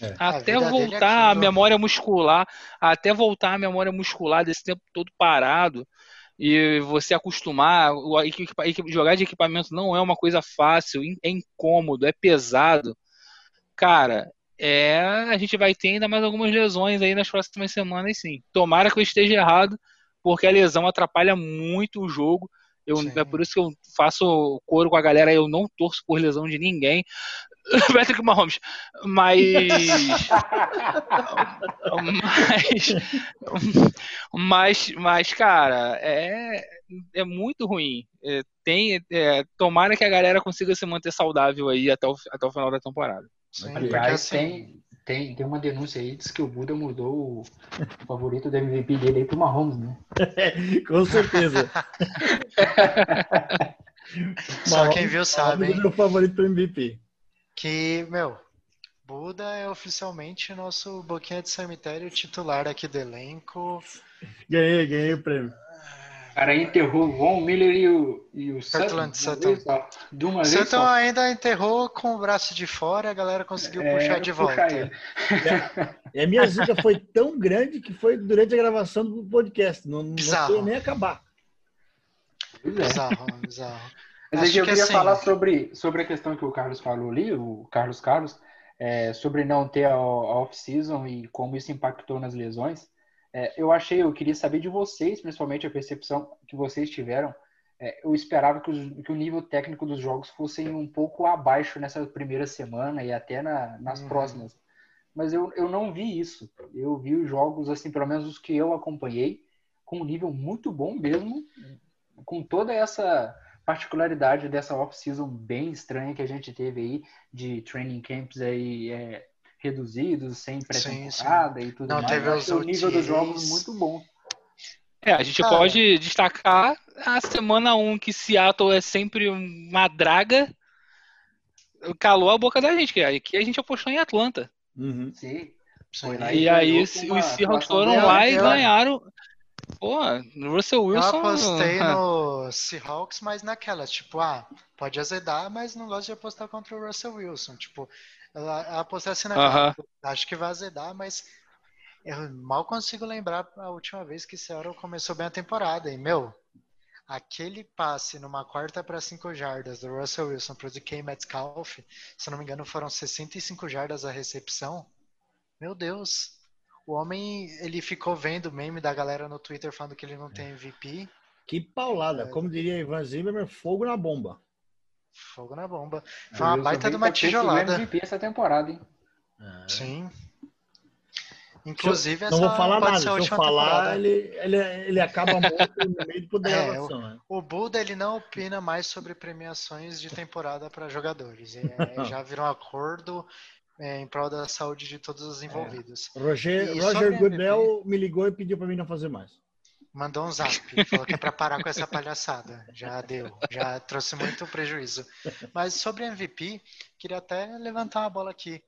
É. Até a voltar a memória muscular, até voltar a memória muscular desse tempo todo parado e você acostumar, jogar de equipamento não é uma coisa fácil, é incômodo, é pesado cara, é, a gente vai ter ainda mais algumas lesões aí nas próximas semanas, sim. Tomara que eu esteja errado, porque a lesão atrapalha muito o jogo. Eu, é por isso que eu faço coro com a galera, eu não torço por lesão de ninguém. Patrick Mahomes. Mas. mas. Mas, mas, cara, é, é muito ruim. É, tem, é, tomara que a galera consiga se manter saudável aí até o, até o final da temporada. Sim, Aliás, assim... tem, tem, tem uma denúncia aí, diz que o Buda mudou o favorito do MVP dele aí pro Mahomes, né? Com certeza. Só quem viu sabe, hein? É meu favorito pro MVP. Que, meu, Buda é oficialmente nosso boquinha de cemitério titular aqui do elenco. Ganhei, ganhei o prêmio cara enterrou o Von Miller e o, e o Sutton. Sutton. De uma vez Sutton só. ainda enterrou com o braço de fora, a galera conseguiu é, puxar de volta. E a minha zica foi tão grande que foi durante a gravação do podcast. Não, não nem acabar. É. Bizarro, bizarro. Mas Acho eu que queria assim... falar sobre, sobre a questão que o Carlos falou ali, o Carlos Carlos, é, sobre não ter a, off-season e como isso impactou nas lesões. É, eu achei, eu queria saber de vocês, principalmente a percepção que vocês tiveram. É, eu esperava que, os, que, o nível técnico dos jogos fosse um pouco abaixo nessa primeira semana e até na, nas uhum. próximas. Mas eu, eu não vi isso. Eu vi os jogos, assim, pelo menos os que eu acompanhei, com um nível muito bom mesmo, com toda essa particularidade dessa off-season bem estranha que a gente teve aí, de training camps aí é, reduzidos, sem pré-temporada e tudo Não, mais. Teve os o nível dos jogos muito bom. É, a gente ah, pode destacar a semana 1 que Seattle é sempre uma draga. Calou a boca da gente, que aqui a gente apostou em Atlanta. Uhum. Sim. e aí os Seahawks foram lá e ganharam. Pô, no Russell Wilson. Eu apostei no Seahawks, mas naquela, tipo, ah, pode azedar, mas não gosto de apostar contra o Russell Wilson. Tipo, ela apostei assim na Acho que vai azedar, mas eu mal consigo lembrar a última vez que Seattle começou bem a temporada. E, meu, aquele passe numa quarta para cinco jardas do Russell Wilson para o DK Metcalf, se não me engano, foram 65 jardas a recepção. Meu Deus. O homem, ele ficou vendo o meme da galera no Twitter falando que ele não tem MVP. Que paulada. É... Como diria Ivan Zimmerman, fogo na bomba. Fogo na bomba. Foi uma baita de uma tijolada. MVP essa temporada, hein? É. Sim. Inclusive, essa Não vou falar nada. Se eu falar, ele, ele, ele acaba morto no meio do é, o, né? o Buda ele não opina mais sobre premiações de temporada para jogadores. É, já virou um acordo é, em prol da saúde de todos os envolvidos. É. Roger, Roger Goodell me ligou e pediu para mim não fazer mais. Mandou um zap, falou que é para parar com essa palhaçada. Já deu, já trouxe muito prejuízo. Mas sobre MVP, queria até levantar uma bola aqui.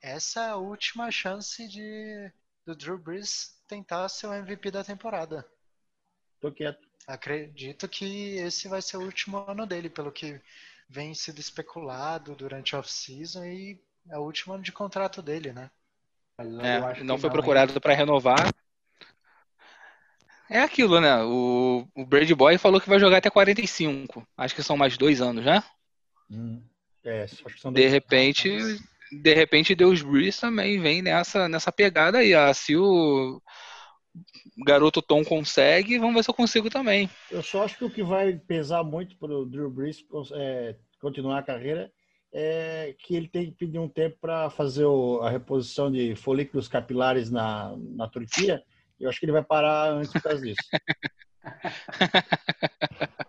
Essa é a última chance de do Drew Brees tentar ser o MVP da temporada. Tô quieto. Acredito que esse vai ser o último ano dele, pelo que vem sido especulado durante a off-season e é o último ano de contrato dele, né? É, não foi procurado para renovar, é aquilo, né? O, o Brady Boy falou que vai jogar até 45. Acho que são mais dois anos, né? Hum. É, acho que são De dois- repente, de repente Deus Breeze também vem nessa, nessa pegada aí. Ah, se o garoto Tom consegue, vamos ver se eu consigo também. Eu só acho que o que vai pesar muito para o Drew Brees é, continuar a carreira é que ele tem que pedir um tempo para fazer o- a reposição de folículos capilares na, na Turquia. Eu acho que ele vai parar antes por causa disso.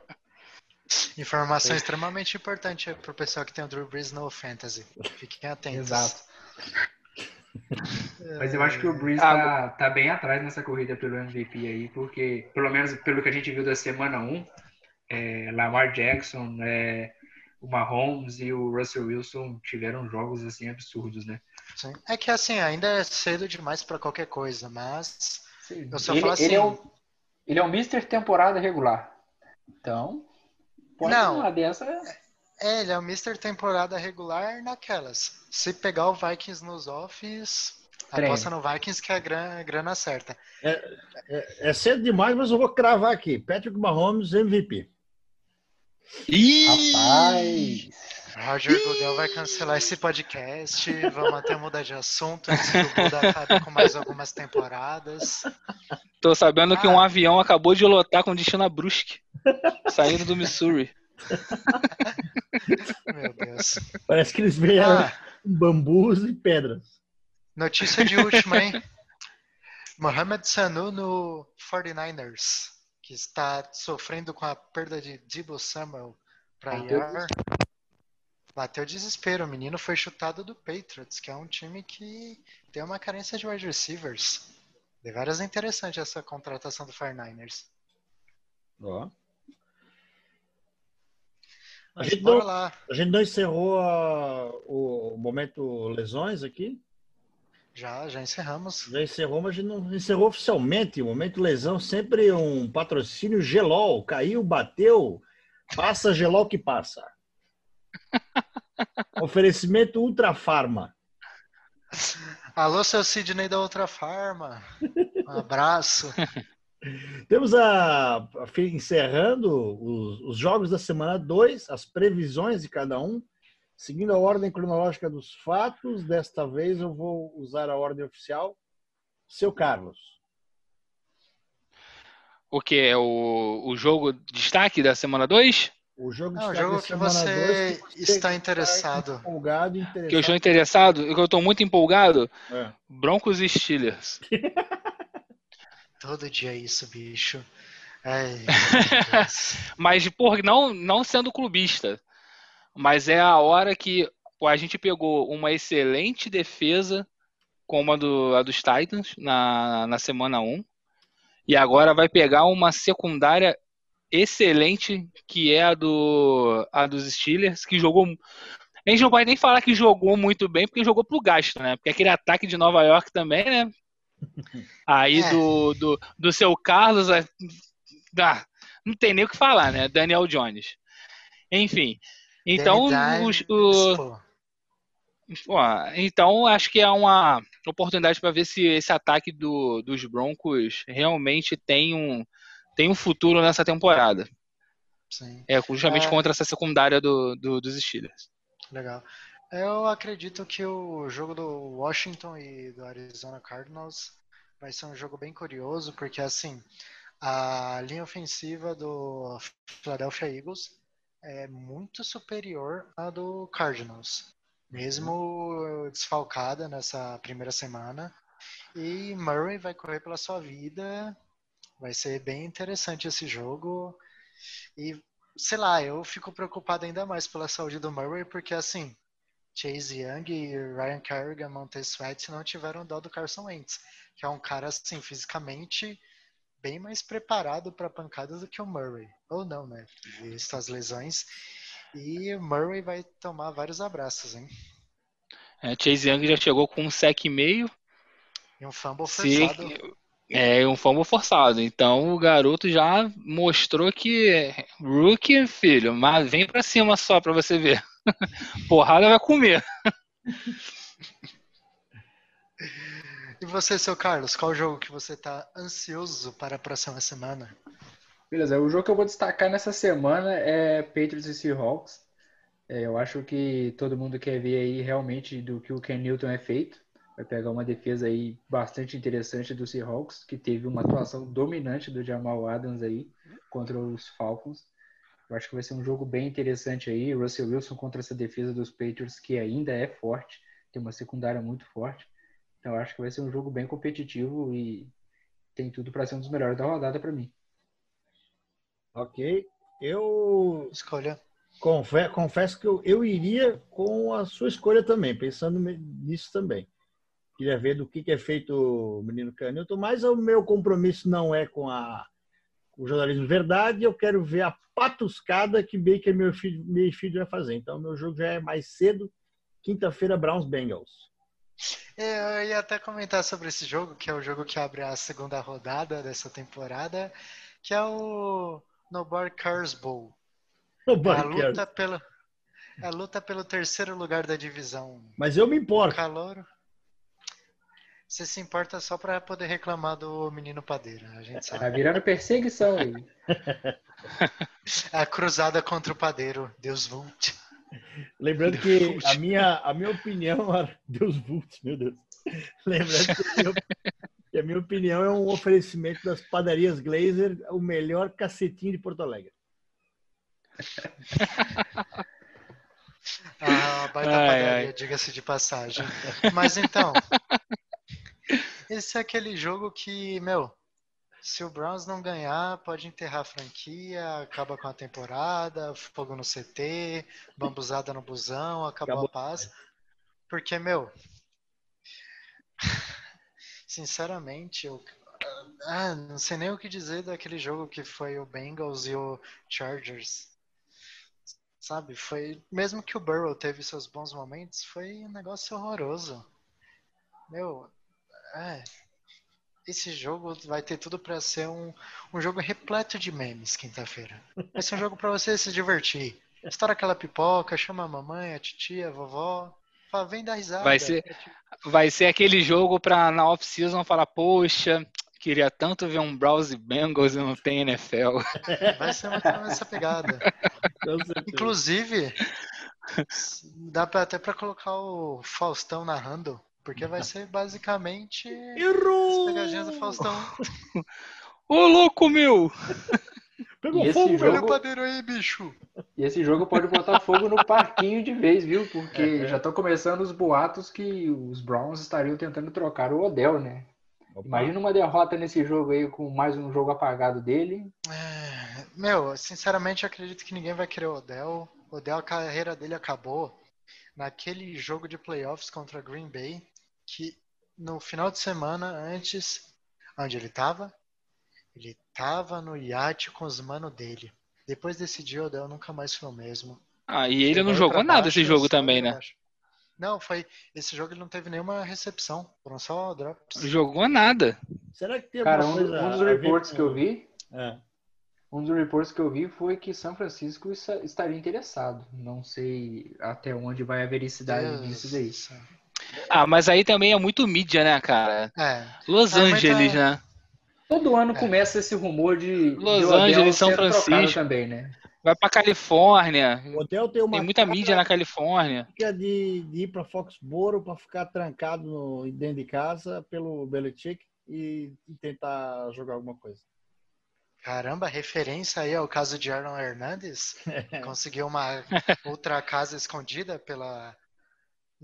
Informação extremamente importante para o pessoal que tem o Drew Brees no Fantasy. Fiquem atentos. Exato. Mas eu acho que o Breeze Ah, tá, tá bem atrás nessa corrida pelo MVP aí, porque, pelo menos pelo que a gente viu da semana 1, é, Lamar Jackson, é, o Mahomes e o Russell Wilson tiveram jogos assim absurdos, né? Sim. É que assim, ainda é cedo demais para qualquer coisa, mas eu só ele, falo assim. ele, é o, ele é o Mr. Temporada regular. Então, pode Não. uma dessa. É, ele é o Mr. Temporada regular naquelas. Se pegar o Vikings nos offs, aposta no Vikings que é a grana, grana certa. É, é cedo demais, mas eu vou cravar aqui. Patrick Mahomes, MVP. Ih! Rapaz! Roger Goodell vai cancelar esse podcast. Vamos até mudar de assunto antes que o Buda acabe com mais algumas temporadas. Tô sabendo que Ah. um avião acabou de lotar com destino a Brusque, saindo do Missouri. Meu Deus. Parece que eles vieram Ah, bambus e pedras. notícia de última, hein? Mohamed Sanu no 49ers, que está sofrendo com a perda de Debo Samuel para IR. Bateu desespero. O menino foi chutado do Patriots, que é um time que tem uma carência de wide receivers. Deveras é interessante essa contratação do 49ers. Ó. Mas gente não- lá. A gente não encerrou a- o momento lesões aqui. Já, já encerramos. Já encerrou, mas a gente não encerrou oficialmente. O momento lesão sempre um patrocínio Gelol. Caiu, bateu, passa Gelol que passa. Oferecimento Ultra Farma. Alô, seu Sidney da Outra Farma. Um abraço. Temos a, a encerrando os, os jogos da semana 2, as previsões de cada um, seguindo a ordem cronológica dos fatos. Desta vez eu vou usar a ordem oficial. Seu Carlos. O que é o, o jogo destaque da semana 2? O jogo, É o destaque jogo da que semana você dois, está interessado. Empolgado, e interessado. Que eu estou interessado, que eu estou muito empolgado. É. Broncos e Steelers. Todo dia é isso, bicho. Ai. Mas, por não, não sendo clubista, mas é a hora que a gente pegou uma excelente defesa, como a, do, a dos Titans, na, na semana 1, e agora vai pegar uma secundária excelente, que é a, do, a dos Steelers, que jogou. A gente não pode nem falar que jogou muito bem, porque jogou pro gasto, né? Porque aquele ataque de Nova York também, né? Aí É. do, do, do seu Carlos, ah, não tem nem o que falar, né? Daniel Jones. Enfim. Então, os- o-. Pô, então acho que é uma oportunidade para ver se esse ataque do- dos Broncos realmente tem um, tem um futuro nessa temporada. Sim, É justamente É. contra essa secundária do, do- dos Steelers. legal. Eu acredito que o jogo do Washington e do Arizona Cardinals vai ser um jogo bem curioso, porque assim, a linha ofensiva do Philadelphia Eagles é muito superior à do Cardinals, mesmo desfalcada nessa primeira semana. E Murray vai correr pela sua vida. Vai ser bem interessante esse jogo. E sei lá, eu fico preocupado ainda mais pela saúde do Murray, porque assim, Chase Young e Ryan Kerrigan, Montez Sweat não tiveram dó do Carson Wentz, que é um cara assim, fisicamente bem mais preparado para pancada do que o Murray. Ou não, né? Visto as lesões. E o Murray vai tomar vários abraços, hein? É, Chase Young já chegou com um sec e meio, E um fumble se, forçado. é um fumble forçado. Então o garoto já mostrou que rookie, filho, mas vem pra cima só pra você ver. Porrada vai comer. E você, seu Carlos, qual jogo que você tá ansioso para a próxima semana? Beleza, o jogo que eu vou destacar nessa semana é Patriots e Seahawks. É, eu acho que todo mundo quer ver aí realmente do que o Ken Newton é feito. Vai pegar uma defesa aí bastante interessante do Seahawks, que teve uma atuação dominante do Jamal Adams aí contra os Falcons. Eu acho que vai ser um jogo bem interessante aí. Russell Wilson contra essa defesa dos Patriots, que ainda é forte, tem uma secundária muito forte. Então eu acho que vai ser um jogo bem competitivo e tem tudo para ser um dos melhores da rodada para mim. Ok. Eu Escolha. confe- confesso que eu, eu iria com a sua escolha também, pensando nisso também. Queria ver do que, que é feito o menino Canilton, mas o meu compromisso não é com a, o jornalismo verdade, eu quero ver a patuscada que Baker meu filho, meu filho vai fazer. Então, meu jogo já é mais cedo, quinta-feira, Browns Bengals. É, Eu ia até comentar sobre esse jogo, que é o jogo que abre a segunda rodada dessa temporada, que é o Nobar Cars Bowl. É a luta pelo, é a luta pelo terceiro lugar da divisão. Mas eu me O importo. calor. Você se importa só para poder reclamar do menino padeiro, a gente Tá sabe. virando perseguição aí. A cruzada contra o padeiro, Deus vult. Lembrando que a minha, a minha opinião. Deus Vult, meu Deus. Lembrando que a, minha, que a minha opinião é um oferecimento das padarias Glazer, o melhor cacetinho de Porto Alegre. A baita Ai, padaria, diga-se de passagem. Mas então, esse é aquele jogo que, meu, se o Browns não ganhar, pode enterrar a franquia, acaba com a temporada, fogo no CT, bambuzada no busão, acabou, Acabou. a paz. Porque, meu, sinceramente, eu ah, não sei nem o que dizer daquele jogo que foi o Bengals e o Chargers. Sabe, foi. Mesmo que o Burrow teve seus bons momentos, foi um negócio horroroso. Meu, é. Esse jogo vai ter tudo pra ser um, um jogo repleto de memes quinta-feira. Vai ser um jogo pra você se divertir. Estoura aquela pipoca, chama a mamãe, a titia, a vovó. Fala, vem dar risada. Vai ser- Vai ser aquele jogo pra na off-season falar, poxa, queria tanto ver um Browns e Bengals e não tem NFL. Vai ser menos essa pegada. Inclusive, dá pra, até pra colocar o Faustão narrando, porque vai ser basicamente as Errou! pegadinhas do Faustão. Ô, louco, meu! Pegou E esse fogo, jogo- Olha meu! o padeiro aí, bicho. E esse jogo pode botar fogo no parquinho de vez, viu? Porque já estão começando os boatos que os Browns estariam tentando trocar o Odell, né? Imagina uma derrota nesse jogo aí com mais um jogo apagado dele. É, meu, sinceramente, acredito que ninguém vai querer o Odell. O Odell, a carreira dele acabou naquele jogo de playoffs contra Green Bay, que no final de semana antes, onde ele tava? Ele tava no iate com os mano dele. Depois desse dia, Odell nunca mais foi o mesmo. Ah, e ele não Foi jogou nada baixo, esse jogo também, né? baixo. Não, foi. Esse jogo ele não teve nenhuma recepção. Foram só drops. Jogou nada. Será que tem Cara, alguma um, um dos com- que eu vi, É. um dos reports que eu vi foi que São Francisco esta- estaria interessado. Não sei até onde vai a vericidade Deus disso daí. Ah, mas aí também é muito mídia, né, cara? É. Los Ah, Angeles, tá- né? Todo ano É. começa esse rumor de Los de Angeles, São Francisco. também, né? Vai pra Califórnia. O hotel tem uma Tem muita mídia na Califórnia. tática de, de ir para Foxboro para ficar trancado no- dentro de casa pelo Belichick e, e tentar jogar alguma coisa. Caramba, referência aí ao caso de Aaron Hernandes. Conseguiu uma outra casa escondida pela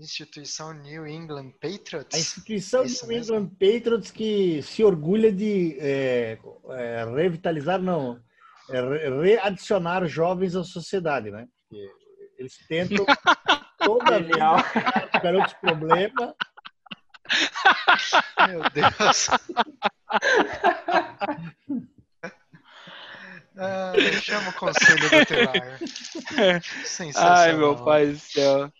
instituição New England A Patriots. instituição Isso New mesmo. England Patriots que se orgulha de é, é, revitalizar, não, é, re- readicionar jovens à sociedade, né? Porque eles tentam toda a vida Genial. garotos problema. Meu Deus. Ah, chama o conselho tutelar. Sensacional. Ai, meu pai do céu.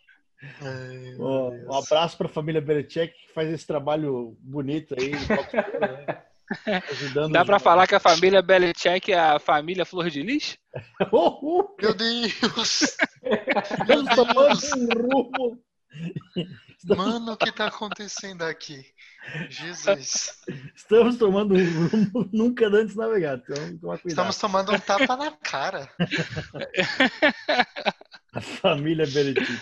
Ai, meu Deus. Um abraço para a família Belichick que faz esse trabalho bonito aí. né? Ajudando Dá jovens. falar que a família Belichick é a família Flor de Lis? Oh, oh, Meu Deus! Estamos tomando um rumo Mano, o que tá acontecendo aqui? Jesus. Estamos tomando um rumo nunca antes navegado. Então. Estamos tomando um tapa na cara. A família Beretti.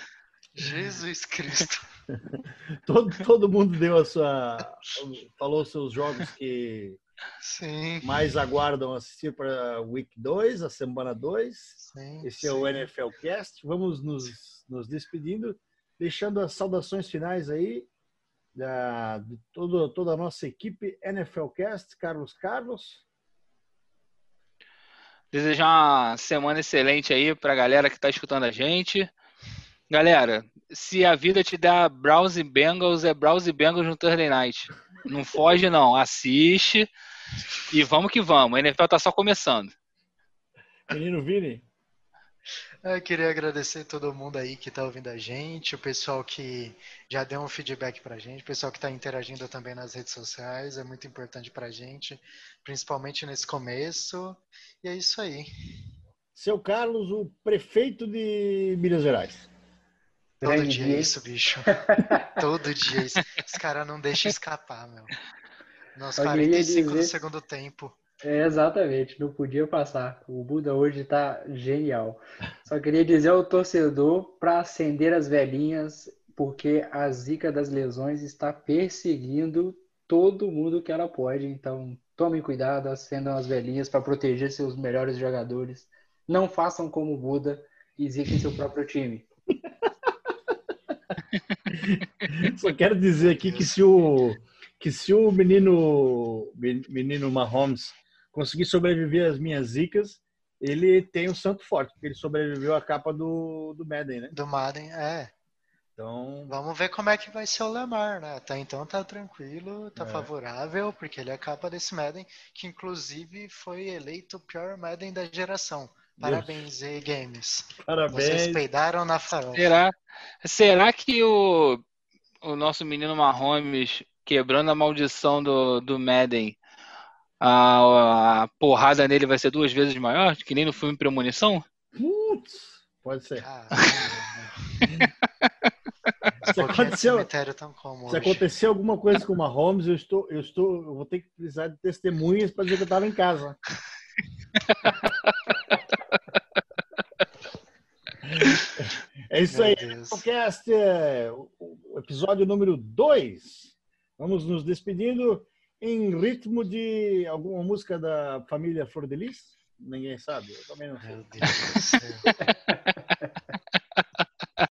Jesus Cristo. Todo, todo mundo deu a sua. Falou os seus jogos que Sim. mais aguardam assistir para Week 2, a semana 2. sim Esse é o sim. NFL Cast. Vamos nos, nos despedindo, deixando as saudações finais aí da, de todo, toda a nossa equipe NFL Cast. Carlos Carlos. Desejar uma semana excelente aí pra galera que tá escutando a gente. Galera, se a vida te dá Browns e Bengals, é Browns e Bengals no Thursday Night. Não foge, não. Assiste e vamos que vamos. A NFL tá só começando. Menino Vini. Eu queria agradecer todo mundo aí que está ouvindo a gente, o pessoal que já deu um feedback pra gente, o pessoal que está interagindo também nas redes sociais, é muito importante pra gente, principalmente nesse começo. E é isso aí. Seu Carlos, o prefeito de Minas Gerais. Todo dia é isso, bicho. Todo dia é isso. Os caras não deixam escapar, meu. Nos Só queria 45 do dizer- segundo tempo. É, exatamente, não podia passar. O Buda hoje tá genial. Só queria dizer ao torcedor para acender as velhinhas, porque a zica das lesões está perseguindo todo mundo que ela pode. Então, tomem cuidado, acendam as velhinhas para proteger seus melhores jogadores. Não façam como o Buda e ziquem seu próprio time. Só quero dizer aqui que se o que se o menino menino Mahomes conseguir sobreviver às minhas zicas, ele tem o santo forte, porque ele sobreviveu à capa do, do Madden, né? Do Madden, é. Então, Vamos ver como é que vai ser o Lamar, né? Até então tá tranquilo, tá É. favorável, porque ele é a capa desse Madden, que inclusive foi eleito o pior Madden da geração. Parabéns, e Games. Vocês parabéns. peidaram na farofa. Será, será que o, o nosso menino Mahomes, quebrando a maldição do, do Madden, a, a porrada nele vai ser duas vezes maior, que nem no filme Premonição? Putz, pode ser. Se aconteceu, comum se acontecer alguma coisa com o Mahomes, eu estou, eu estou, eu vou ter que precisar de testemunhas para dizer que eu estava em casa. É isso aí. Podcast, é, o o episódio número 2. Vamos nos despedindo em ritmo de alguma música da família Flor de Lis? Ninguém sabe, eu também não sei. Meu Deus do céu.